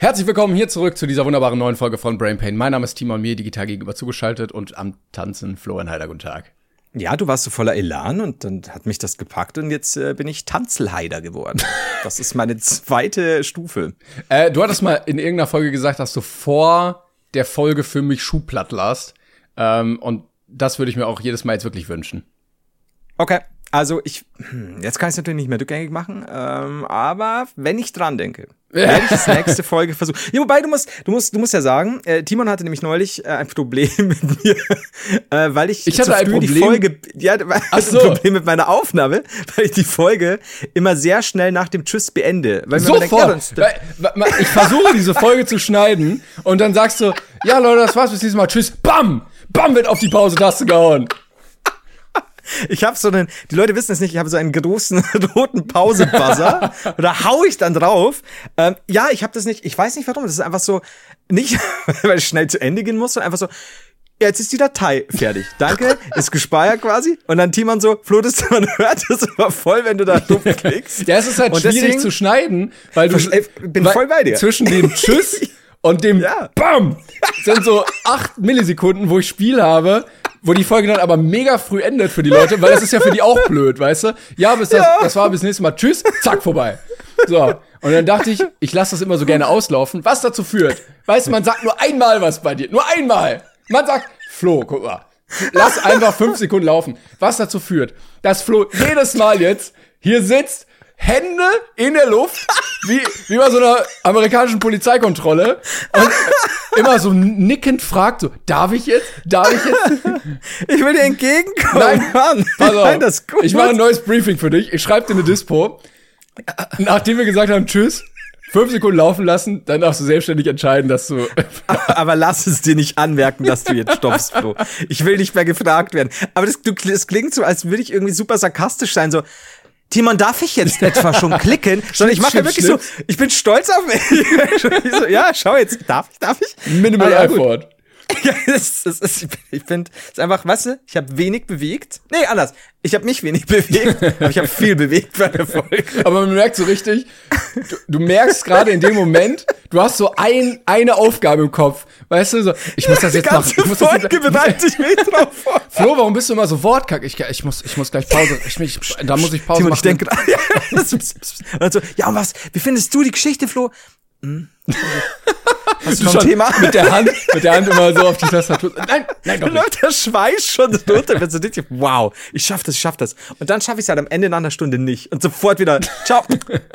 Herzlich willkommen hier zurück zu dieser wunderbaren neuen Folge von Brain Pain. Mein Name ist Timon, mir digital gegenüber zugeschaltet und am Tanzen Florian Heider. Guten Tag. Ja, du warst so voller Elan und dann hat mich das gepackt und jetzt äh, bin ich Tanzelheider geworden. Das ist meine zweite Stufe. Äh, du hattest mal in irgendeiner Folge gesagt, dass du vor der Folge für mich Schuhplatt lasst. Ähm, und das würde ich mir auch jedes Mal jetzt wirklich wünschen. Okay, also ich, hm, jetzt kann ich es natürlich nicht mehr rückgängig machen, ähm, aber wenn ich dran denke, werde ich das nächste Folge versuchen. Ja, wobei du musst, du musst, du musst ja sagen, äh, Timon hatte nämlich neulich äh, ein Problem mit mir, äh, weil ich, ich hatte ein Problem. die Folge, ja, Ach so. ein Problem mit meiner Aufnahme, weil ich die Folge immer sehr schnell nach dem Tschüss beende. Weil Sofort. Denkt, ja, ich versuche diese Folge zu schneiden und dann sagst du, ja Leute, das war's bis dieses Mal. Tschüss. Bam, bam wird auf die Pause-Taste gehauen. Ich habe so einen, die Leute wissen es nicht, ich habe so einen großen roten Pause-Buzzer. und da hau ich dann drauf. Ähm, ja, ich habe das nicht, ich weiß nicht warum. Das ist einfach so, nicht, weil es schnell zu Ende gehen muss, sondern einfach so, jetzt ist die Datei fertig. Danke, ist gespeichert quasi. Und dann Timon so, Flo, das man hört das immer voll, wenn du da drauf klickst. ja, es ist halt und schwierig zu schneiden, weil du ich bin weil voll bei dir. Zwischen dem Tschüss und dem ja. BAM sind so acht Millisekunden, wo ich Spiel habe, wo die Folge dann aber mega früh endet für die Leute, weil das ist ja für die auch blöd, weißt du? Ja, bis das, ja. das war bis nächstes Mal. Tschüss, zack, vorbei. So. Und dann dachte ich, ich lasse das immer so gerne auslaufen, was dazu führt. Weißt du, man sagt nur einmal was bei dir. Nur einmal. Man sagt, Flo, guck mal. Lass einfach fünf Sekunden laufen. Was dazu führt, dass Flo jedes Mal jetzt hier sitzt, Hände in der Luft, wie, wie bei so einer amerikanischen Polizeikontrolle und immer so nickend fragt so, darf ich jetzt? Darf ich jetzt? Ich will dir entgegenkommen. Nein, Mann. Pass auf. Nein, das gut. Ich mache ein neues Briefing für dich. Ich schreibe dir eine Dispo. Nachdem wir gesagt haben, tschüss, fünf Sekunden laufen lassen, dann darfst du selbstständig entscheiden, dass du. Aber lass es dir nicht anmerken, dass du jetzt stoppst, Flo. Ich will nicht mehr gefragt werden. Aber das, du, das klingt so, als würde ich irgendwie super sarkastisch sein, so, Timon, darf ich jetzt etwa schon klicken? Sondern ich mache ja wirklich Schnitt. so, ich bin stolz auf mich. so, ja, schau jetzt, darf ich, darf ich? Minimal ah, Effort. Ja, das, das ist, ich finde, es ist einfach, weißt du, ich habe wenig bewegt. Nee, anders. Ich habe mich wenig bewegt, aber ich habe viel bewegt bei der Folge. Aber man merkt so richtig, du, du merkst gerade in dem Moment, du hast so ein, eine Aufgabe im Kopf. Weißt du, so, ich muss das jetzt machen. Ich muss das jetzt, bereite ich mich drauf vor. Flo, warum bist du immer so wortkack? Ich, ich, muss, ich muss gleich Pause. Ich, ich, da muss ich Pause Timon, machen. Ich denke, also, ja, und was, wie findest du die Geschichte, Flo? Hm? Hast du, du schon Thema? Mit der Hand, mit der Hand immer so auf die Tastatur. Nein, nein, doch. Läuft der Schweiß schon runter, wenn du dich, wow, ich schaff das, ich schaff das. Und dann schaffe ich es halt am Ende nach einer Stunde nicht. Und sofort wieder, ciao.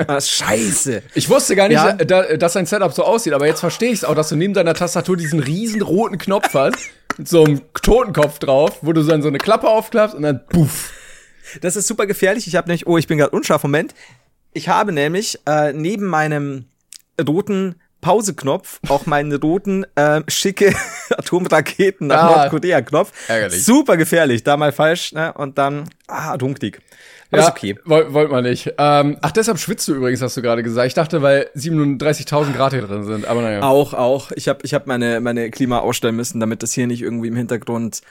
Ah, scheiße. Ich wusste gar nicht, ja? dass dein Setup so aussieht, aber jetzt verstehe ich es auch, dass du neben deiner Tastatur diesen riesen roten Knopf hast, mit so einem Totenkopf drauf, wo du dann so eine Klappe aufklappst und dann puff. Das ist super gefährlich. Ich habe nämlich, oh, ich bin gerade unscharf, Moment. Ich habe nämlich äh, neben meinem roten Pauseknopf auch meinen roten äh, schicke Atomraketen nach ah, Nordkorea-Knopf. Ärgerlich. Super gefährlich. Da mal falsch, ne? Und dann ah, Atomkrieg. Aber ja, ist okay. Wollt, wollt man nicht. Ähm, ach, deshalb schwitzt du übrigens, hast du gerade gesagt. Ich dachte, weil 37.000 Grad hier drin sind, aber naja. Auch, auch. Ich habe ich hab meine, meine Klima ausstellen müssen, damit das hier nicht irgendwie im Hintergrund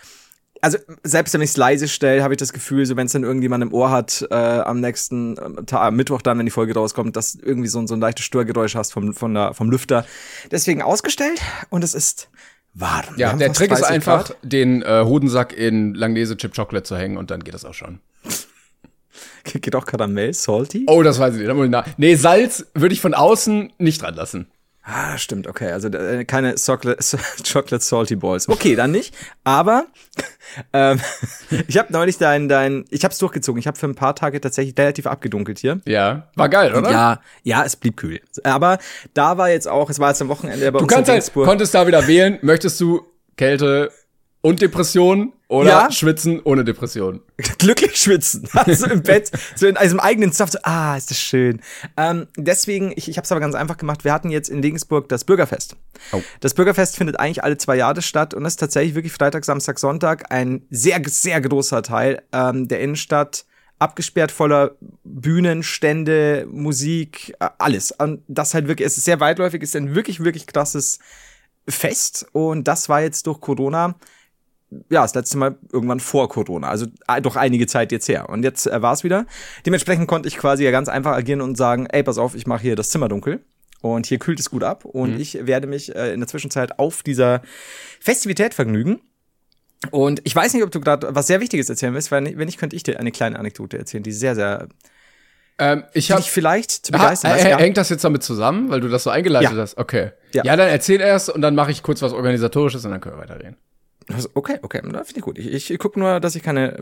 also selbst wenn ich es leise stelle, habe ich das Gefühl, so wenn es dann irgendjemand im Ohr hat, äh, am nächsten äh, Tag, Mittwoch dann, wenn die Folge rauskommt, dass irgendwie so, so ein leichtes Störgeräusch hast vom, von der, vom Lüfter. Deswegen ausgestellt und es ist warm. Ja, der Trick ist einfach, Grad. den äh, Hodensack in Langnese Chip Chocolate zu hängen und dann geht das auch schon. geht auch Karamell, salty? Oh, das weiß ich nicht. Nee, Salz würde ich von außen nicht dran lassen. Ah, stimmt, okay. Also äh, keine Chocolate, Chocolate Salty Balls. Okay, dann nicht. Aber ähm, ich habe neulich dein, dein, ich habe es durchgezogen. Ich habe für ein paar Tage tatsächlich relativ abgedunkelt hier. Ja, war geil, oder? Ja, ja, es blieb kühl. Aber da war jetzt auch, es war jetzt am Wochenende bei Du kannst halt, konntest da wieder wählen. Möchtest du Kälte und Depression oder ja. schwitzen ohne Depression. Glücklich schwitzen. Also im Bett, so in einem eigenen Stuff, so, ah, ist das schön. Ähm, deswegen, ich, ich habe es aber ganz einfach gemacht. Wir hatten jetzt in Regensburg das Bürgerfest. Oh. Das Bürgerfest findet eigentlich alle zwei Jahre statt und ist tatsächlich wirklich Freitag, Samstag, Sonntag ein sehr, sehr großer Teil ähm, der Innenstadt abgesperrt voller Bühnen, Stände, Musik, äh, alles. Und das halt wirklich, es ist sehr weitläufig, ist ein wirklich, wirklich krasses Fest. Und das war jetzt durch Corona ja, das letzte Mal irgendwann vor Corona, also äh, doch einige Zeit jetzt her. Und jetzt äh, war es wieder. Dementsprechend konnte ich quasi ja ganz einfach agieren und sagen, ey, pass auf, ich mache hier das Zimmer dunkel. Und hier kühlt es gut ab. Und mhm. ich werde mich äh, in der Zwischenzeit auf dieser Festivität vergnügen. Und ich weiß nicht, ob du gerade was sehr Wichtiges erzählen willst, weil wenn nicht, könnte ich dir eine kleine Anekdote erzählen, die sehr, sehr ähm, ich habe vielleicht zu begeistern. Ha, äh, hängt das jetzt damit zusammen, weil du das so eingeleitet ja. hast? Okay. Ja. ja, dann erzähl erst und dann mache ich kurz was organisatorisches und dann können wir weiterreden. Also, okay, okay, finde ich gut. Ich, ich gucke nur, dass ich keine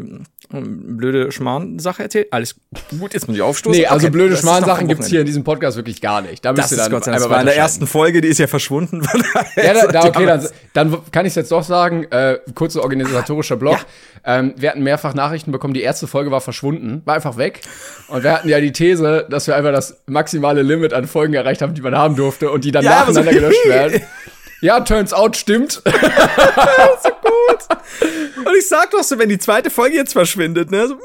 ähm, blöde Schmarrn-Sache erzähle. Alles gut, jetzt muss ich aufstoßen. Nee, also okay, blöde Schmarrn-Sachen gibt's hier in diesem Podcast wirklich gar nicht. Da müsst ihr dann Gott sei Dank. in der ersten Folge, die ist ja verschwunden. ja, da, da, okay, dann, dann kann ich es jetzt doch sagen. Äh, kurzer organisatorischer Block. Ja. Ähm, wir hatten mehrfach Nachrichten bekommen, die erste Folge war verschwunden, war einfach weg. Und wir hatten ja die These, dass wir einfach das maximale Limit an Folgen erreicht haben, die man haben durfte und die dann ja, nacheinander so gelöscht werden. Ja, turns out, stimmt. so gut. Und ich sag doch so, wenn die zweite Folge jetzt verschwindet, ne? So,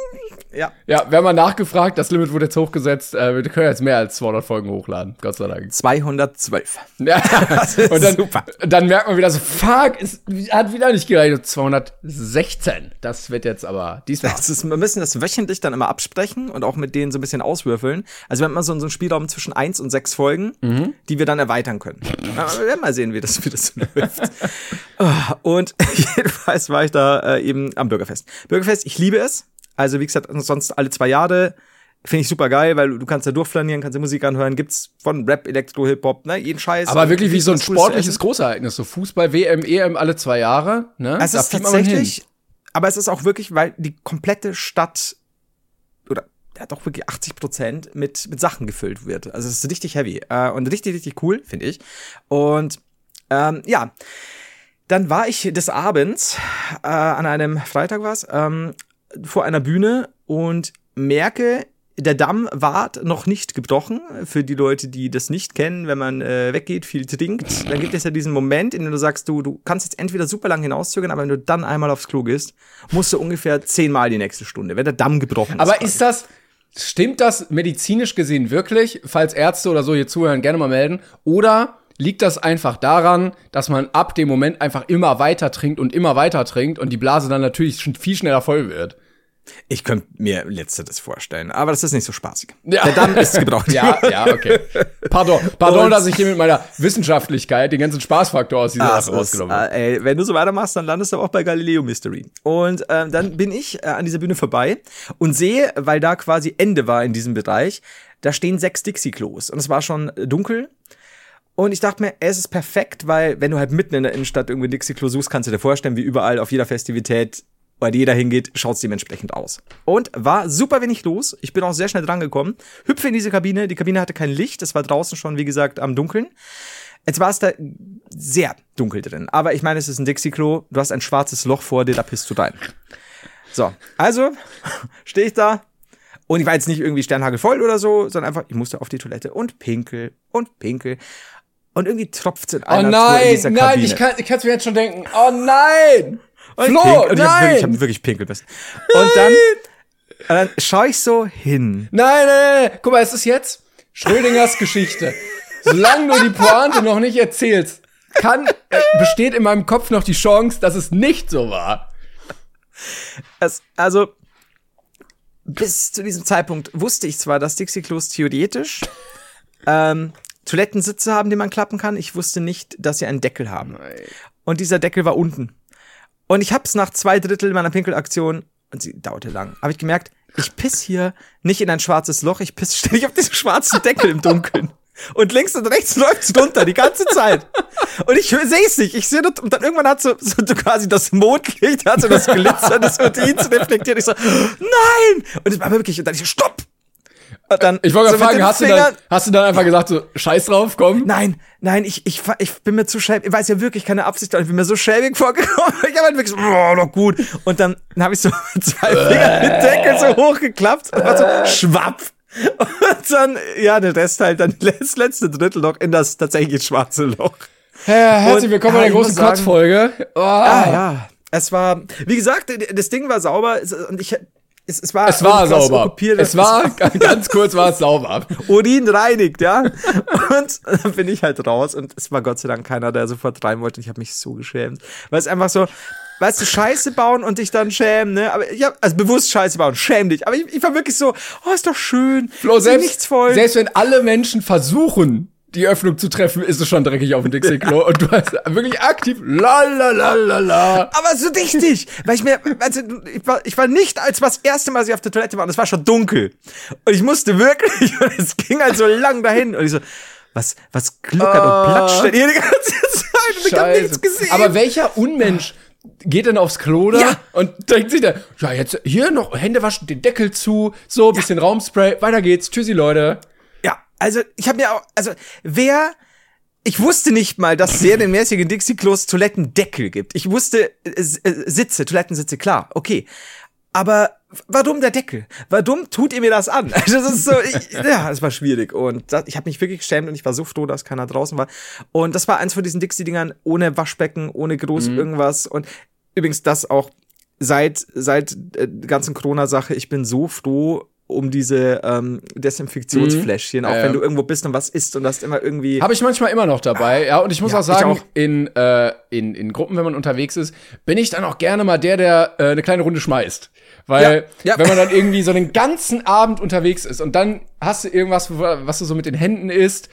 ja. Ja, wir haben mal nachgefragt, das Limit wurde jetzt hochgesetzt. Äh, wir können jetzt mehr als 200 Folgen hochladen, Gott sei Dank. 212. Ja, das ist und dann, super. Dann merkt man wieder so, fuck, es hat wieder nicht gereicht. 216. Das wird jetzt aber diesmal. Das ist, wir müssen das wöchentlich dann immer absprechen und auch mit denen so ein bisschen auswürfeln. Also wir haben immer so, so einen Spielraum zwischen 1 und 6 Folgen, mhm. die wir dann erweitern können. wir werden mal sehen, wie das, wie das läuft. Ah, und jedenfalls war ich da äh, eben am Bürgerfest. Bürgerfest, ich liebe es. Also wie gesagt, sonst alle zwei Jahre finde ich super geil, weil du kannst da durchflanieren, kannst da Musik anhören, gibt's von Rap, Elektro, Hip Hop, ne, jeden Scheiß. Aber wirklich wie so ein sportliches Großereignis, so Fußball, WM, EM alle zwei Jahre, ne? Es da ist tatsächlich, aber es ist auch wirklich, weil die komplette Stadt oder ja doch wirklich 80 Prozent mit mit Sachen gefüllt wird. Also es ist richtig heavy äh, und richtig richtig cool, finde ich. Und ähm, ja. Dann war ich des Abends, äh, an einem Freitag was, ähm, vor einer Bühne und merke, der Damm ward noch nicht gebrochen. Für die Leute, die das nicht kennen, wenn man äh, weggeht, viel trinkt, dann gibt es ja diesen Moment, in dem du sagst, du, du kannst jetzt entweder super lang hinauszögern, aber wenn du dann einmal aufs Klo gehst, musst du ungefähr zehnmal die nächste Stunde, wenn der Damm gebrochen ist. Aber ist das, stimmt das medizinisch gesehen wirklich? Falls Ärzte oder so hier zuhören, gerne mal melden. Oder liegt das einfach daran, dass man ab dem Moment einfach immer weiter trinkt und immer weiter trinkt und die Blase dann natürlich viel schneller voll wird. Ich könnte mir letzteres vorstellen, aber das ist nicht so spaßig. Ja. Der Damm ist gebraucht. ja, ja, okay. Pardon, pardon, und dass ich hier mit meiner Wissenschaftlichkeit den ganzen Spaßfaktor aus dieser Sache rausgenommen habe. Äh, ey, wenn du so weitermachst, dann landest du auch bei Galileo Mystery. Und ähm, dann bin ich äh, an dieser Bühne vorbei und sehe, weil da quasi Ende war in diesem Bereich, da stehen sechs Dixie-Klos und es war schon dunkel und ich dachte mir, es ist perfekt, weil wenn du halt mitten in der Innenstadt irgendwie Dixie-Klo suchst, kannst du dir vorstellen, wie überall auf jeder Festivität weil jeder hingeht, schaut's dementsprechend aus. Und war super wenig los. Ich bin auch sehr schnell dran gekommen. Hüpfe in diese Kabine. Die Kabine hatte kein Licht. Es war draußen schon, wie gesagt, am Dunkeln. Jetzt war es da sehr dunkel drin. Aber ich meine, es ist ein Dixie-Klo. Du hast ein schwarzes Loch vor dir, da pisst du rein. So, also stehe ich da. Und ich war jetzt nicht irgendwie sternhagelvoll oder so, sondern einfach, ich musste auf die Toilette und pinkel und pinkel und irgendwie tropft es in einer Oh nein, in nein, Kabine. ich kann ich kann's mir jetzt schon denken. Oh nein! Und Flo, pink, und nein! Ich habe hab wirklich Pinkelbiss. Und dann, und dann schaue ich so hin. Nein, nein, nein, guck mal, es ist jetzt Schrödingers Geschichte. Solange du die Pointe noch nicht erzählst, kann, äh, besteht in meinem Kopf noch die Chance, dass es nicht so war. Es, also, bis zu diesem Zeitpunkt wusste ich zwar, dass Dixie-Klos theoretisch ähm, Toilettensitze haben, die man klappen kann. Ich wusste nicht, dass sie einen Deckel haben. Nein. Und dieser Deckel war unten. Und ich hab's nach zwei Drittel meiner Pinkelaktion, und sie dauerte lang, habe ich gemerkt, ich piss hier nicht in ein schwarzes Loch, ich piss ständig auf diesen schwarzen Deckel im Dunkeln. Und links und rechts läuft's drunter die ganze Zeit. Und ich sehe es nicht. Ich sehe und dann irgendwann hat so, so quasi das Mondlicht, hat so das Glitzer des Utenils reflektiert. Ich so, nein! Und es war wirklich, und dann ich so, stopp! Dann, ich wollte so fragen, hast du, dann, hast du dann einfach gesagt, so, scheiß drauf, komm? Nein, nein, ich, ich, ich bin mir zu schäbig, ich weiß ja wirklich keine Absicht, ich bin mir so schäbig vorgekommen. Ich habe halt wirklich so, oh, doch gut. Und dann, dann habe ich so zwei Finger mit Deckel so hochgeklappt und war so, schwapp. Und dann, ja, der Rest halt dann das letzte Drittel noch in das tatsächlich schwarze Loch. Ja, herzlich willkommen bei der großen Kotzfolge. Oh. Ah, ja. Es war, wie gesagt, das Ding war sauber und ich, es, es war, es war sauber. Okkupiert. Es war, ganz kurz war es sauber. Urin reinigt, ja. Und dann bin ich halt raus und es war Gott sei Dank keiner, der sofort rein wollte. Ich habe mich so geschämt. Weil es einfach so, weißt du, Scheiße bauen und dich dann schämen, ne? Aber ich hab, also bewusst Scheiße bauen, schäm dich. Aber ich, ich war wirklich so, oh, ist doch schön. Flo, selbst, nichts voll. selbst wenn alle Menschen versuchen, die Öffnung zu treffen, ist es schon dreckig auf dem Dixie-Klo. Und du hast wirklich aktiv la la la la la. Aber so richtig. Weil ich mir, also, ich war, ich war nicht als was erste Mal, als ich auf der Toilette war, und es war schon dunkel. Und ich musste wirklich, und es ging halt so lang dahin. Und ich so, was, was gluckert uh, und platscht denn hier die ganze Zeit? Und ich hab nichts gesehen. Aber welcher Unmensch geht dann aufs Klo da ja. und denkt sich dann, ja, jetzt hier noch Hände waschen, den Deckel zu, so, bisschen ja. Raumspray, weiter geht's, tschüssi Leute. Also, ich habe mir auch, also, wer, ich wusste nicht mal, dass es serienmäßige Dixie-Klos Toilettendeckel gibt. Ich wusste äh, äh, Sitze, Toilettensitze, klar, okay. Aber warum der Deckel? Warum tut ihr mir das an? Also das ist so, ich, ja, es war schwierig und das, ich habe mich wirklich geschämt und ich war so froh, dass keiner draußen war. Und das war eins von diesen Dixie-Dingern ohne Waschbecken, ohne groß mhm. irgendwas und übrigens das auch seit seit äh, ganzen Corona-Sache. Ich bin so froh um diese ähm, Desinfektionsfläschchen, mhm. auch ja, wenn du irgendwo bist und was isst und hast immer irgendwie. Habe ich manchmal immer noch dabei, ja. Und ich muss ja, auch sagen, auch. In, äh, in, in Gruppen, wenn man unterwegs ist, bin ich dann auch gerne mal der, der äh, eine kleine Runde schmeißt. Weil, ja, ja. wenn man dann irgendwie so den ganzen Abend unterwegs ist und dann hast du irgendwas, was du so mit den Händen isst,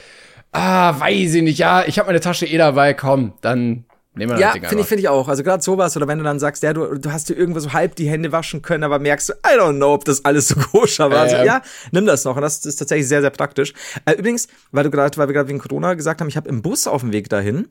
ah, weiß ich nicht, ja, ich habe meine Tasche eh dabei, komm, dann Nehmen wir ja, finde ich, finde ich auch. Also gerade sowas, oder wenn du dann sagst, ja, du, du hast dir irgendwo so halb die Hände waschen können, aber merkst du, I don't know, ob das alles so koscher war. Äh, also, ja, nimm das noch. Und das ist tatsächlich sehr, sehr praktisch. Äh, übrigens, weil du gerade, weil wir gerade wegen Corona gesagt haben, ich habe im Bus auf dem Weg dahin,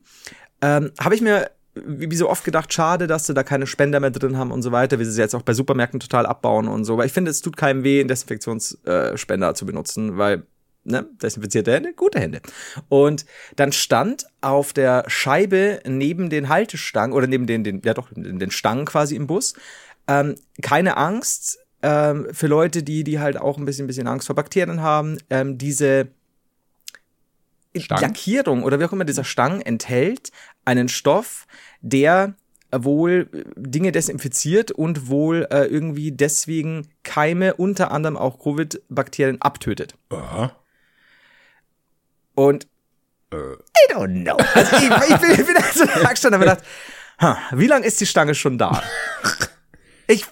ähm, habe ich mir wie, wie so oft gedacht, schade, dass sie da keine Spender mehr drin haben und so weiter, wie sie sie jetzt auch bei Supermärkten total abbauen und so. Weil ich finde, es tut keinem weh, einen Desinfektionsspender äh, zu benutzen, weil ne, desinfizierte Hände, gute Hände. Und dann stand auf der Scheibe neben den Haltestangen oder neben den, den ja doch, den Stangen quasi im Bus, ähm, keine Angst ähm, für Leute, die, die halt auch ein bisschen, ein bisschen Angst vor Bakterien haben, ähm, diese Stang? Lackierung oder wie auch immer dieser Stang enthält einen Stoff, der wohl Dinge desinfiziert und wohl äh, irgendwie deswegen Keime, unter anderem auch Covid-Bakterien abtötet. Aha. Und äh. I don't know. Also ich, ich, bin, ich bin also da gestanden und habe gedacht, huh, wie lange ist die Stange schon da? Ich,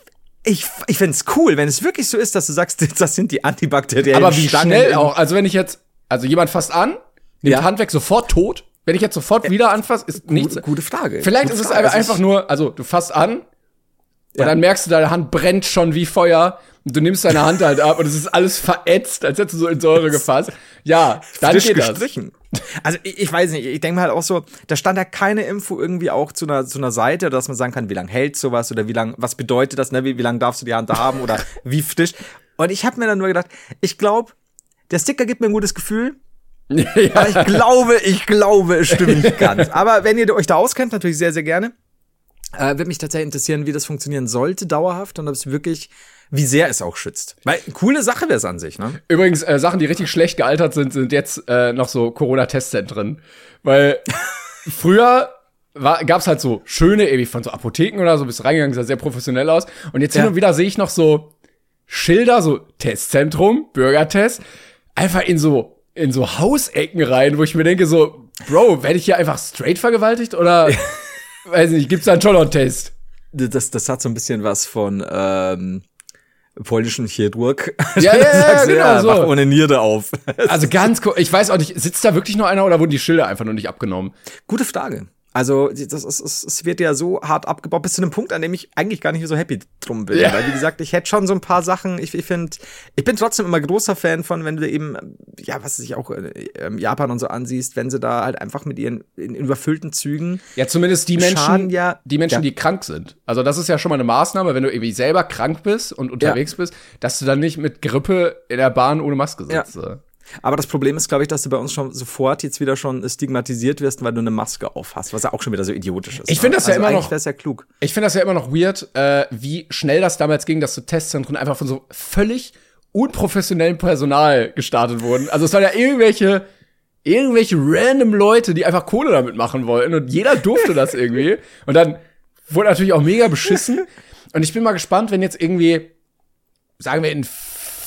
ich, ich finde es cool, wenn es wirklich so ist, dass du sagst, das sind die antibakteriellen Aber wie Stangen schnell auch. Also wenn ich jetzt, also jemand fasst an, nimmt ja. Hand weg, sofort tot. Wenn ich jetzt sofort wieder anfasse, ist nichts. Gute Frage. Vielleicht gute ist Frage. es einfach nur, also du fasst an und ja. dann merkst du, deine Hand brennt schon wie Feuer und du nimmst deine Hand halt ab und es ist alles verätzt, als hättest du so in Säure gefasst. Ja, dann Frisch geht gestrichen. das. Also ich, ich weiß nicht, ich denke mir halt auch so, da stand ja keine Info irgendwie auch zu einer, zu einer Seite, dass man sagen kann, wie lange hält sowas oder wie lang, was bedeutet das, ne? wie, wie lange darfst du die Hand da haben oder wie frisch. Und ich habe mir dann nur gedacht, ich glaube, der Sticker gibt mir ein gutes Gefühl, ja. Aber ich glaube, ich glaube, es stimmt nicht ganz. Aber wenn ihr euch da auskennt, natürlich sehr, sehr gerne. Äh, Würde mich tatsächlich interessieren, wie das funktionieren sollte, dauerhaft und ob es wirklich wie sehr es auch schützt. Weil coole Sache wäre es an sich, ne? Übrigens, äh, Sachen, die richtig schlecht gealtert sind, sind jetzt äh, noch so Corona-Testzentren. Weil früher war, gab's halt so schöne, ewig von so Apotheken oder so, bist reingegangen, sah sehr professionell aus. Und jetzt hin und wieder sehe ich noch so Schilder, so Testzentrum, Bürgertest, einfach in so, in so Hausecken rein, wo ich mir denke so, Bro, werde ich hier einfach straight vergewaltigt oder, weiß nicht, gibt's da einen schon noch einen Test? Das, das hat so ein bisschen was von, ähm, polnischen Chirurg. Ja, ja, ja, genau ja, so. ohne Niere auf. also ganz cool. Ich weiß auch nicht, sitzt da wirklich noch einer oder wurden die Schilder einfach nur nicht abgenommen? Gute Frage. Also das ist, es, es wird ja so hart abgebaut, bis zu einem Punkt, an dem ich eigentlich gar nicht mehr so happy drum bin. Ja. Weil, wie gesagt, ich hätte schon so ein paar Sachen, ich, ich finde, ich bin trotzdem immer großer Fan von, wenn du eben, ja, was sich auch in Japan und so ansiehst, wenn sie da halt einfach mit ihren in, in überfüllten Zügen. Ja, zumindest die Menschen, ja, die Menschen, ja. die krank sind. Also das ist ja schon mal eine Maßnahme, wenn du irgendwie selber krank bist und unterwegs ja. bist, dass du dann nicht mit Grippe in der Bahn ohne Maske sitzt. Ja. Aber das Problem ist, glaube ich, dass du bei uns schon sofort jetzt wieder schon stigmatisiert wirst, weil du eine Maske auf hast, was ja auch schon wieder so idiotisch ist. Ich finde das ne? ja also immer noch. Das ja klug. Ich finde das ja immer noch weird, äh, wie schnell das damals ging, dass so Testzentren einfach von so völlig unprofessionellem Personal gestartet wurden. Also es waren ja irgendwelche irgendwelche random Leute, die einfach Kohle damit machen wollten und jeder durfte das irgendwie. Und dann wurde natürlich auch mega beschissen. Und ich bin mal gespannt, wenn jetzt irgendwie, sagen wir in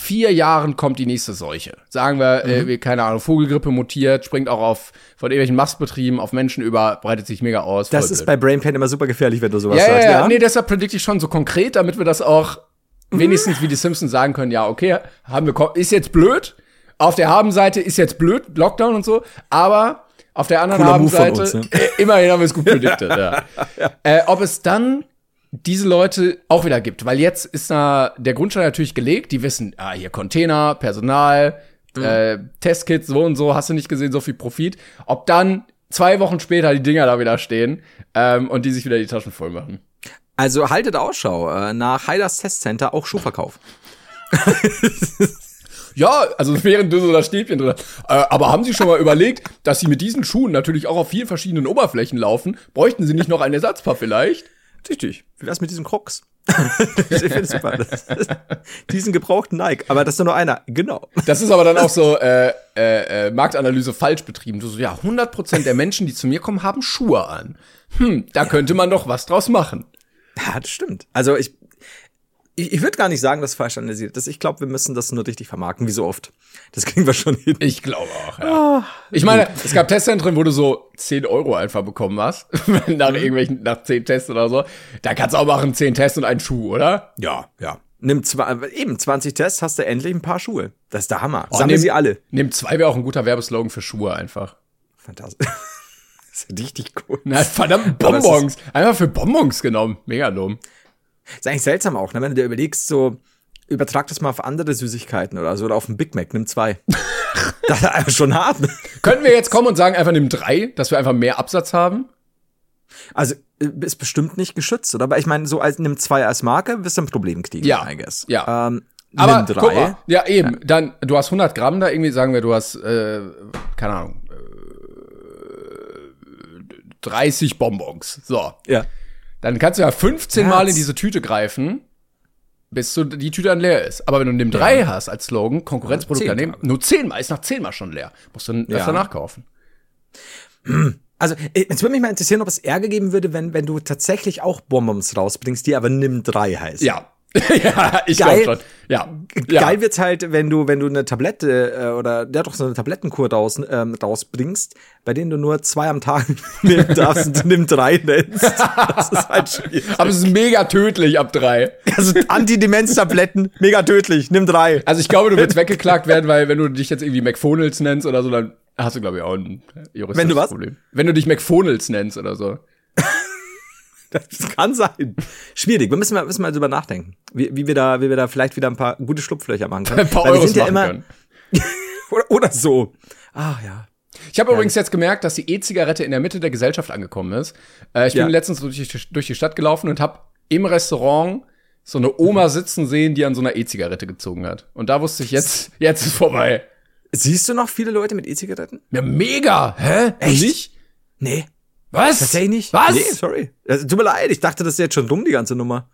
vier Jahren kommt die nächste Seuche. Sagen wir, äh, mhm. äh, keine Ahnung, Vogelgrippe mutiert, springt auch auf von irgendwelchen Mastbetrieben auf Menschen über, breitet sich mega aus. Das ist bei Brainpan immer super gefährlich, wenn du sowas ja, sagst. Ja, ja, nee, deshalb predikte ich schon so konkret, damit wir das auch mhm. wenigstens wie die Simpsons sagen können, ja, okay, haben wir, ist jetzt blöd. Auf der Habenseite ist jetzt blöd, Lockdown und so, aber auf der anderen Habenseite, uns, ne? äh, immerhin haben wir es gut prediktet, ja. ja. Äh, ob es dann diese Leute auch wieder gibt. Weil jetzt ist da der Grundstein natürlich gelegt. Die wissen, ah, hier Container, Personal, mhm. äh, Testkits, so und so, hast du nicht gesehen, so viel Profit. Ob dann zwei Wochen später die Dinger da wieder stehen ähm, und die sich wieder die Taschen voll machen. Also haltet Ausschau äh, nach Heiders Testcenter auch Schuhverkauf. Ja, also während du so das Stäbchen drin hast. Äh, aber haben Sie schon mal überlegt, dass Sie mit diesen Schuhen natürlich auch auf vielen verschiedenen Oberflächen laufen? Bräuchten Sie nicht noch ein Ersatzpaar vielleicht? Richtig. Wie wär's mit diesem Crocs? ich finde super. Das, das, diesen gebrauchten Nike. Aber das ist doch nur einer. Genau. Das ist aber dann auch so äh, äh, äh, Marktanalyse falsch betrieben. Du so, ja, 100% der Menschen, die zu mir kommen, haben Schuhe an. Hm, da könnte man doch was draus machen. Ja, das stimmt. Also ich, ich, ich würde gar nicht sagen, dass falsch analysiert ist. Ich glaube, wir müssen das nur richtig vermarkten, wie so oft. Das kriegen wir schon hin. Ich glaube auch, ja. Oh, ich meine, es gab Testzentren, wo du so 10 Euro einfach bekommen hast. nach mhm. irgendwelchen, nach 10 Tests oder so. Da kannst du auch machen 10 Tests und einen Schuh, oder? Ja, ja. Nimm zwei, eben 20 Tests, hast du endlich ein paar Schuhe. Das ist der Hammer. Oh, Sammel sie alle. Nimm zwei wäre auch ein guter Werbeslogan für Schuhe einfach. Fantastisch. das ist richtig cool. Na, verdammt, Bonbons. Einfach für Bonbons genommen. Mega dumm. Ist eigentlich seltsam auch, ne? wenn du dir überlegst, so, übertrag das mal auf andere Süßigkeiten oder so, oder auf einen Big Mac, nimm zwei. das ist einfach schon hart. Ne? Können wir jetzt kommen und sagen, einfach nimm drei, dass wir einfach mehr Absatz haben? Also, äh, ist bestimmt nicht geschützt, oder? Aber ich meine, so als nimm zwei als Marke, wirst du ein Problem kriegen, ja, I guess. Ja. Ähm, aber nimm drei. Guck mal, ja, eben. Ja. Dann, du hast 100 Gramm da irgendwie, sagen wir, du hast, äh, keine Ahnung, äh, 30 Bonbons. So. Ja. Dann kannst du ja 15 Mal in diese Tüte greifen, bis du die Tüte dann leer ist. Aber wenn du nimm drei ja. hast als Slogan, Konkurrenzprodukt daneben, nur 10 Mal, ist nach 10 Mal schon leer. Musst du dann ja. öfter nachkaufen. Also, äh, es würde mich mal interessieren, ob es Ärger geben würde, wenn, wenn du tatsächlich auch Bonbons rausbringst, die aber nimm drei heißt. Ja, ja, ich glaube schon. Ja. Geil ja. wird's halt, wenn du, wenn du eine Tablette äh, oder ja doch so eine Tablettenkur raus, ähm, rausbringst, bei denen du nur zwei am Tag nehmen darfst und nimm drei nennst. Das ist halt schwierig. Aber es ist mega tödlich ab drei. Also Antidemenz-Tabletten, mega tödlich, nimm drei. Also ich glaube, du wirst weggeklagt werden, weil wenn du dich jetzt irgendwie McFonals nennst oder so, dann hast du, glaube ich, auch ein juristisches wenn du was? Problem. Wenn du dich McFonals nennst oder so. Das kann sein. Schwierig. Wir müssen mal, müssen mal drüber nachdenken, wie, wie, wir da, wie wir da vielleicht wieder ein paar gute Schlupflöcher machen können. Ein paar Euros sind ja immer oder, oder so. Ah ja. Ich habe ja. übrigens jetzt gemerkt, dass die E-Zigarette in der Mitte der Gesellschaft angekommen ist. Äh, ich bin ja. letztens durch die, durch die Stadt gelaufen und habe im Restaurant so eine Oma sitzen sehen, die an so einer E-Zigarette gezogen hat. Und da wusste ich jetzt, jetzt ist vorbei. Siehst du noch viele Leute mit E-Zigaretten? Ja, mega. Hä? Echt? nicht? Nee. Was? Tatsächlich nicht? Was? Nee, sorry. Also, tut mir leid, ich dachte, das ist jetzt schon dumm, die ganze Nummer.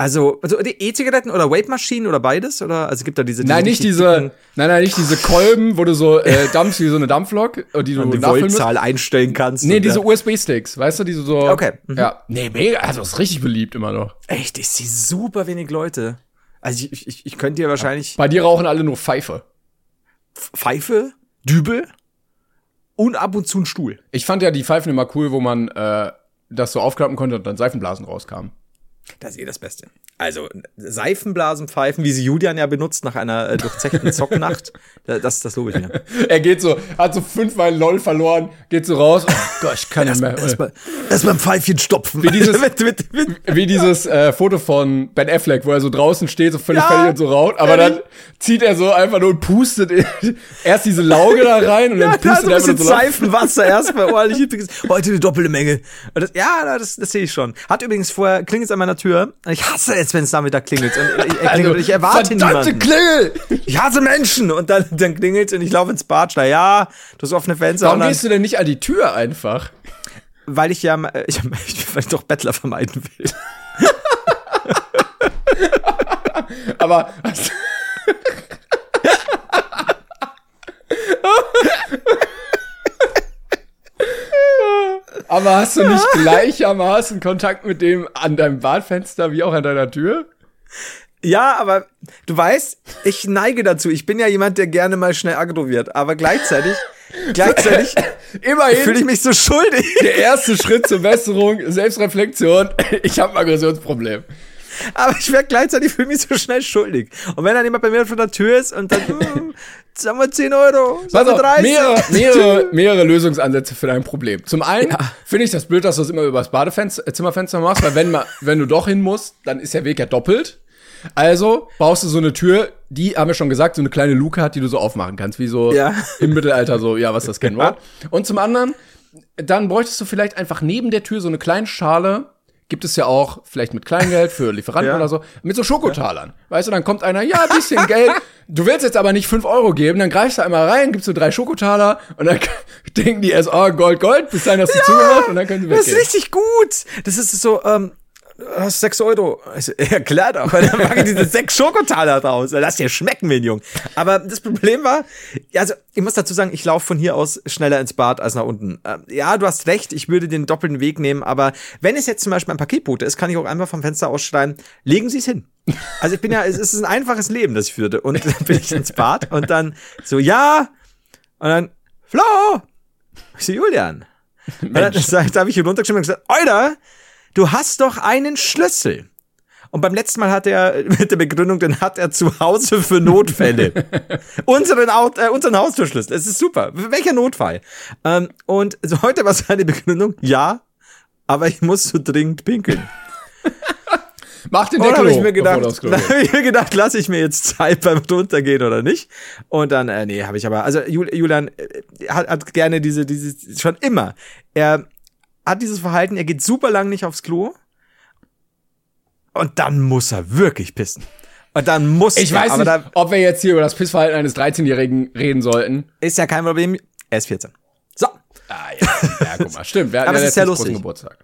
Also, also die E-Zigaretten oder Vape-Maschinen oder beides? Oder also gibt da diese, diese Nein, nicht diese, nein, nein, nicht diese Kolben, wo du so äh, dampfst wie so eine Dampflok, die du und die Voltzahl einstellen kannst. Nee, diese USB-Sticks, weißt du, diese so. Okay. Mhm. Ja. Nee, mega, also ist richtig beliebt immer noch. Echt, ich sehe super wenig Leute. Also ich, ich, ich könnte dir wahrscheinlich. Bei dir rauchen alle nur Pfeife. Pfeife? Dübel? Und ab und zu ein Stuhl. Ich fand ja die Pfeifen immer cool, wo man äh, das so aufklappen konnte und dann Seifenblasen rauskamen. Das ist eh das Beste. Also Seifenblasen pfeifen, wie sie Julian ja benutzt nach einer äh, durchzechten Zocknacht, das, das lobe ich mir. Er geht so, hat so fünfmal LOL verloren, geht so raus. Oh Gott, ich kann nicht mehr. Erstmal erst ein Pfeifchen stopfen. Wie dieses, mit, mit, mit. Wie dieses äh, Foto von Ben Affleck, wo er so draußen steht, so völlig ja, fertig und so raut, aber dann zieht er so einfach nur und pustet erst diese Lauge da rein und ja, dann pustet er einfach so Seifenwasser erstmal ordentlich. Heute eine doppelte Menge. Das, ja, das, das sehe ich schon. Hat übrigens vorher, klingelt es an meiner Tür. Ich hasse es, wenn es damit da klingelt. Und er klingelt also, und ich erwarte niemanden. Klingel! Ich hasse Menschen! Und dann, dann klingelt und ich laufe ins Bad. Na ja, du hast offene Fenster. Warum gehst du denn nicht an die Tür einfach? Weil ich ja, ich, weil ich doch Bettler vermeiden will. Aber. Aber hast du nicht gleichermaßen Kontakt mit dem an deinem Badfenster wie auch an deiner Tür? Ja, aber du weißt, ich neige dazu. Ich bin ja jemand, der gerne mal schnell aggro wird. Aber gleichzeitig, gleichzeitig immerhin fühle ich mich so schuldig. Der erste Schritt zur Besserung, Selbstreflexion. Ich habe ein Aggressionsproblem. Aber ich werde gleichzeitig für mich so schnell schuldig. Und wenn dann jemand bei mir vor der Tür ist und dann, sagen wir 10 Euro, sagen wir 30. Mehrere, mehrere, mehrere Lösungsansätze für dein Problem. Zum einen ja. finde ich das blöd, dass du es immer über das Badezimmerfenster äh, machst, weil wenn, mal, wenn du doch hin musst, dann ist der Weg ja doppelt. Also baust du so eine Tür, die, haben wir schon gesagt, so eine kleine Luke hat, die du so aufmachen kannst, wie so ja. im Mittelalter so, ja, was das kennen wir. Und zum anderen, dann bräuchtest du vielleicht einfach neben der Tür so eine kleine Schale, gibt es ja auch, vielleicht mit Kleingeld für Lieferanten ja. oder so, mit so Schokotalern. Ja. Weißt du, dann kommt einer, ja, ein bisschen Geld, du willst jetzt aber nicht fünf Euro geben, dann greifst du einmal rein, gibst du drei Schokotaler und dann denken die erst, oh, Gold, Gold, bis dahin hast du ja, zugemacht und dann können sie weggehen. Das ist richtig gut. Das ist so, ähm, hast sechs Euro. Also, ja, klar doch. Dann mache ich diese sechs Schokotaler draus. Lass dir schmecken, mein Junge. Aber das Problem war, also, ich muss dazu sagen, ich laufe von hier aus schneller ins Bad als nach unten. Ähm, ja, du hast recht, ich würde den doppelten Weg nehmen, aber wenn es jetzt zum Beispiel ein Paketbote ist, kann ich auch einfach vom Fenster ausschreien, legen Sie es hin. Also ich bin ja, es ist ein einfaches Leben, das ich führte. Und dann bin ich ins Bad und dann so, ja, und dann, Flo! Ich so, Julian. Und dann, dann habe ich hier runtergeschrieben und gesagt, Alter, du hast doch einen Schlüssel. Und beim letzten Mal hat er mit der Begründung, den hat er zu Hause für Notfälle. unseren, äh, unseren Haustürschlüssel. Es ist super. Welcher Notfall? Ähm, und heute war seine Begründung, ja, aber ich muss so dringend pinkeln. Mach den Deckel hoch. Ich mir gedacht, hab ich mir gedacht, lasse ich mir jetzt Zeit beim runtergehen oder nicht? Und dann, äh, nee, habe ich aber, also Julian äh, hat, hat gerne diese, diese, schon immer. Er hat dieses Verhalten, er geht super lang nicht aufs Klo. Und dann muss er wirklich pissen. Und dann muss Ich er, weiß nicht, da, ob wir jetzt hier über das Pissverhalten eines 13-Jährigen reden sollten. Ist ja kein Problem. Er ist 14. So. Ah, ja. Ja, guck mal. Stimmt. Wir hatten Aber ja es ist sehr lustig. Geburtstag.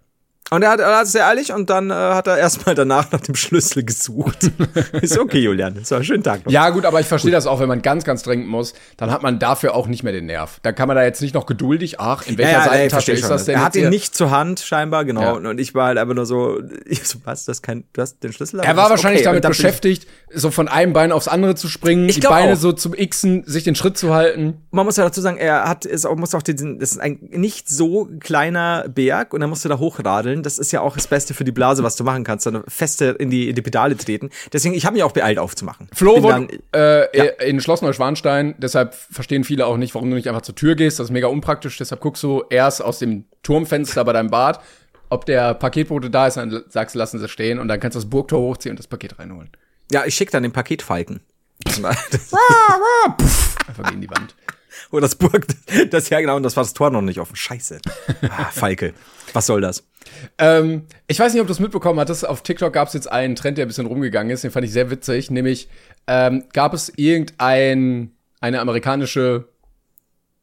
Und er hat, er hat sehr ehrlich und dann äh, hat er erstmal danach nach dem Schlüssel gesucht. ist okay, Julian. So, schönen Tag noch. Ja, gut, aber ich verstehe das auch, wenn man ganz, ganz dringend muss, dann hat man dafür auch nicht mehr den Nerv. Da kann man da jetzt nicht noch geduldig, ach, in welcher ja, ja, Seitentasche ist das denn? Er hat ihn nicht zur Hand, scheinbar, genau. Ja. Und ich war halt einfach nur so, ich so, was, das kein, du hast den Schlüssel? Er war wahrscheinlich okay. damit beschäftigt, so von einem Bein aufs andere zu springen, die Beine auch. so zum Xen, sich den Schritt zu halten. Man muss ja dazu sagen, er hat, ist auch, muss auch diesen, das ist ein nicht so kleiner Berg und er musste da hochradeln. Das ist ja auch das Beste für die Blase, was du machen kannst, sondern feste in die, in die Pedale treten. Deswegen, ich habe mich auch beeilt aufzumachen. Flo wohnt äh, ja. in Schloss Neuschwanstein, deshalb verstehen viele auch nicht, warum du nicht einfach zur Tür gehst. Das ist mega unpraktisch. Deshalb guckst du erst aus dem Turmfenster bei deinem Bad, ob der Paketbote da ist, dann sagst du, lassen sie stehen und dann kannst du das Burgtor hochziehen und das Paket reinholen. Ja, ich schicke dann den Paketfalken. Einfach gegen die Wand. Oder das Burg, das ja genau, und das war das Tor noch nicht offen. Scheiße. Ah, Falke. Was soll das? Ähm, ich weiß nicht, ob du es mitbekommen hattest. Auf TikTok gab es jetzt einen Trend, der ein bisschen rumgegangen ist. Den fand ich sehr witzig. Nämlich ähm, gab es irgendein eine amerikanische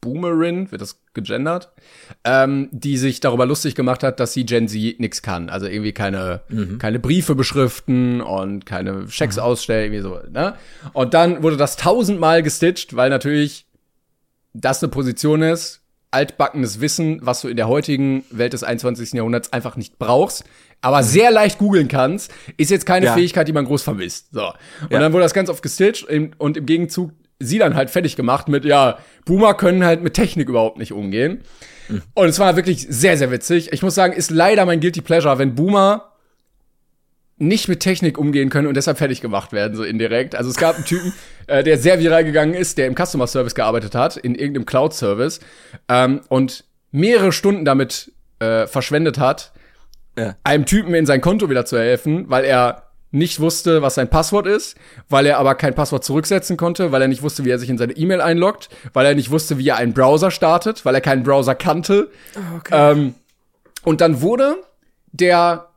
Boomerin, wird das gegendert, ähm, die sich darüber lustig gemacht hat, dass sie Gen Z nix kann. Also irgendwie keine, mhm. keine Briefe beschriften und keine Schecks mhm. ausstellen, irgendwie so, ne? Und dann wurde das tausendmal gestitcht, weil natürlich das eine Position ist, altbackenes Wissen, was du in der heutigen Welt des 21. Jahrhunderts einfach nicht brauchst, aber sehr leicht googeln kannst, ist jetzt keine ja. Fähigkeit, die man groß vermisst. So. Und ja. dann wurde das ganz oft gestitcht und im Gegenzug sie dann halt fertig gemacht mit, ja, Boomer können halt mit Technik überhaupt nicht umgehen. Mhm. Und es war wirklich sehr, sehr witzig. Ich muss sagen, ist leider mein Guilty Pleasure, wenn Boomer nicht mit Technik umgehen können und deshalb fertig gemacht werden, so indirekt. Also es gab einen Typen, äh, der sehr viral gegangen ist, der im Customer Service gearbeitet hat, in irgendeinem Cloud-Service ähm, und mehrere Stunden damit äh, verschwendet hat, ja. einem Typen in sein Konto wieder zu helfen, weil er nicht wusste, was sein Passwort ist, weil er aber kein Passwort zurücksetzen konnte, weil er nicht wusste, wie er sich in seine E-Mail einloggt, weil er nicht wusste, wie er einen Browser startet, weil er keinen Browser kannte. Oh, okay. Ähm, und dann wurde der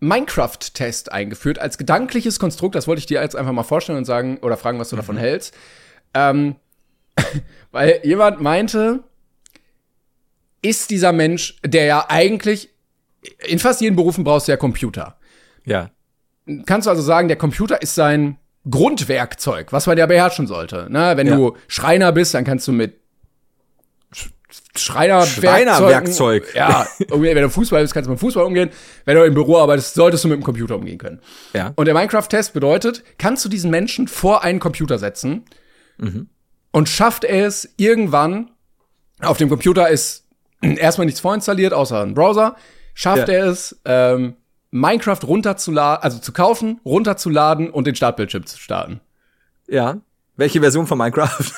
Minecraft-Test eingeführt als gedankliches Konstrukt. Das wollte ich dir jetzt einfach mal vorstellen und sagen oder fragen, was du mhm. davon hältst. Ähm, weil jemand meinte, ist dieser Mensch, der ja eigentlich in fast jedem Berufen brauchst du ja Computer. Ja. Kannst du also sagen, der Computer ist sein Grundwerkzeug, was man ja beherrschen sollte. Ne? Wenn ja. du Schreiner bist, dann kannst du mit Schreiner Schreinerwerkzeug. Ja, wenn du Fußball bist, kannst du mit Fußball umgehen. Wenn du im Büro arbeitest, solltest du mit dem Computer umgehen können. Ja. Und der Minecraft-Test bedeutet, kannst du diesen Menschen vor einen Computer setzen mhm. und schafft er es irgendwann, auf dem Computer ist erstmal nichts vorinstalliert, außer ein Browser, schafft ja. er es, ähm, Minecraft runterzuladen, also zu kaufen, runterzuladen und den Startbildschirm zu starten. Ja. Welche Version von Minecraft?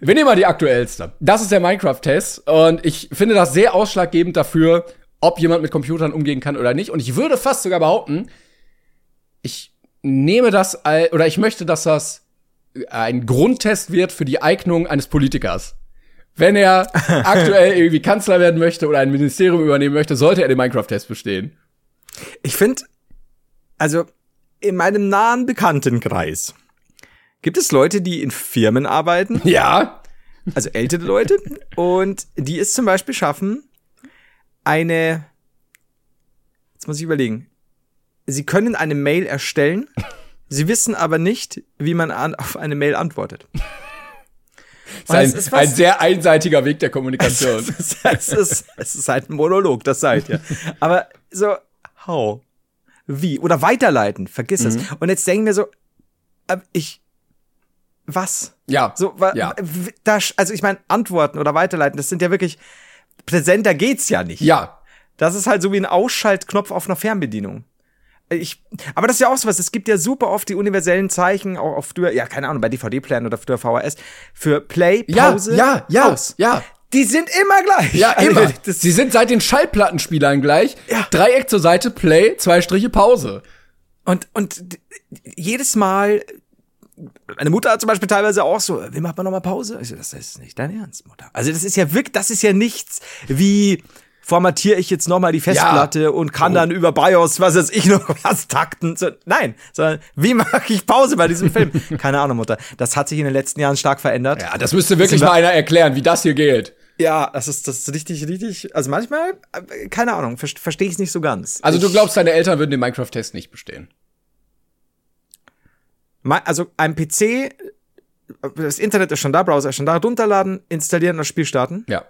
Wir nehmen mal die aktuellste. Das ist der Minecraft-Test und ich finde das sehr ausschlaggebend dafür, ob jemand mit Computern umgehen kann oder nicht. Und ich würde fast sogar behaupten, ich nehme das oder ich möchte, dass das ein Grundtest wird für die Eignung eines Politikers. Wenn er aktuell irgendwie Kanzler werden möchte oder ein Ministerium übernehmen möchte, sollte er den Minecraft-Test bestehen. Ich finde, also in meinem nahen Bekanntenkreis gibt es Leute, die in Firmen arbeiten. Ja. Also ältere Leute. und die es zum Beispiel schaffen, eine, jetzt muss ich überlegen, sie können eine Mail erstellen, sie wissen aber nicht, wie man an, auf eine Mail antwortet. Das ist ein, ein, sehr einseitiger Weg der Kommunikation. Es ist, es ist, es ist halt ein Monolog, das seid ihr. Aber so, how? Wie? Oder weiterleiten, vergiss mhm. es. Und jetzt denken wir so, äh, ich, was? Ja. So, ja. Das, also ich meine, Antworten oder weiterleiten, das sind ja wirklich, präsenter geht's ja nicht. Ja. Das ist halt so wie ein Ausschaltknopf auf einer Fernbedienung. Ich, aber das ist ja auch sowas. Es gibt ja super oft die universellen Zeichen, auch auf früher, ja, keine Ahnung, bei DVD-Playern oder früher VHS, für Play, Pause, ja, ja, ja, aus. Ja. Die sind immer gleich. Ja, immer. Also, Sie sind seit den Schallplattenspielern gleich. Ja. Dreieck zur Seite, Play, zwei Striche, Pause. Und, und jedes Mal, meine Mutter hat zum Beispiel teilweise auch so, wie macht man nochmal Pause? Ich so, das ist nicht dein Ernst, Mutter. Also das ist ja wirklich, das ist ja nichts wie, formatiere ich jetzt nochmal die Festplatte ja. und kann oh. dann über BIOS, was weiß ich noch was takten. So, nein, sondern wie mache ich Pause bei diesem Film? Keine Ahnung, Mutter. Das hat sich in den letzten Jahren stark verändert. Ja, das müsste wirklich mal einer erklären, wie das hier geht. Ja, das ist, das ist richtig, richtig. Also manchmal, äh, keine Ahnung, verstehe ich es nicht so ganz. Also du glaubst, deine Eltern würden den Minecraft-Test nicht bestehen? Also ein PC, das Internet ist schon da, Browser ist schon da, runterladen, installieren und das Spiel starten. Ja.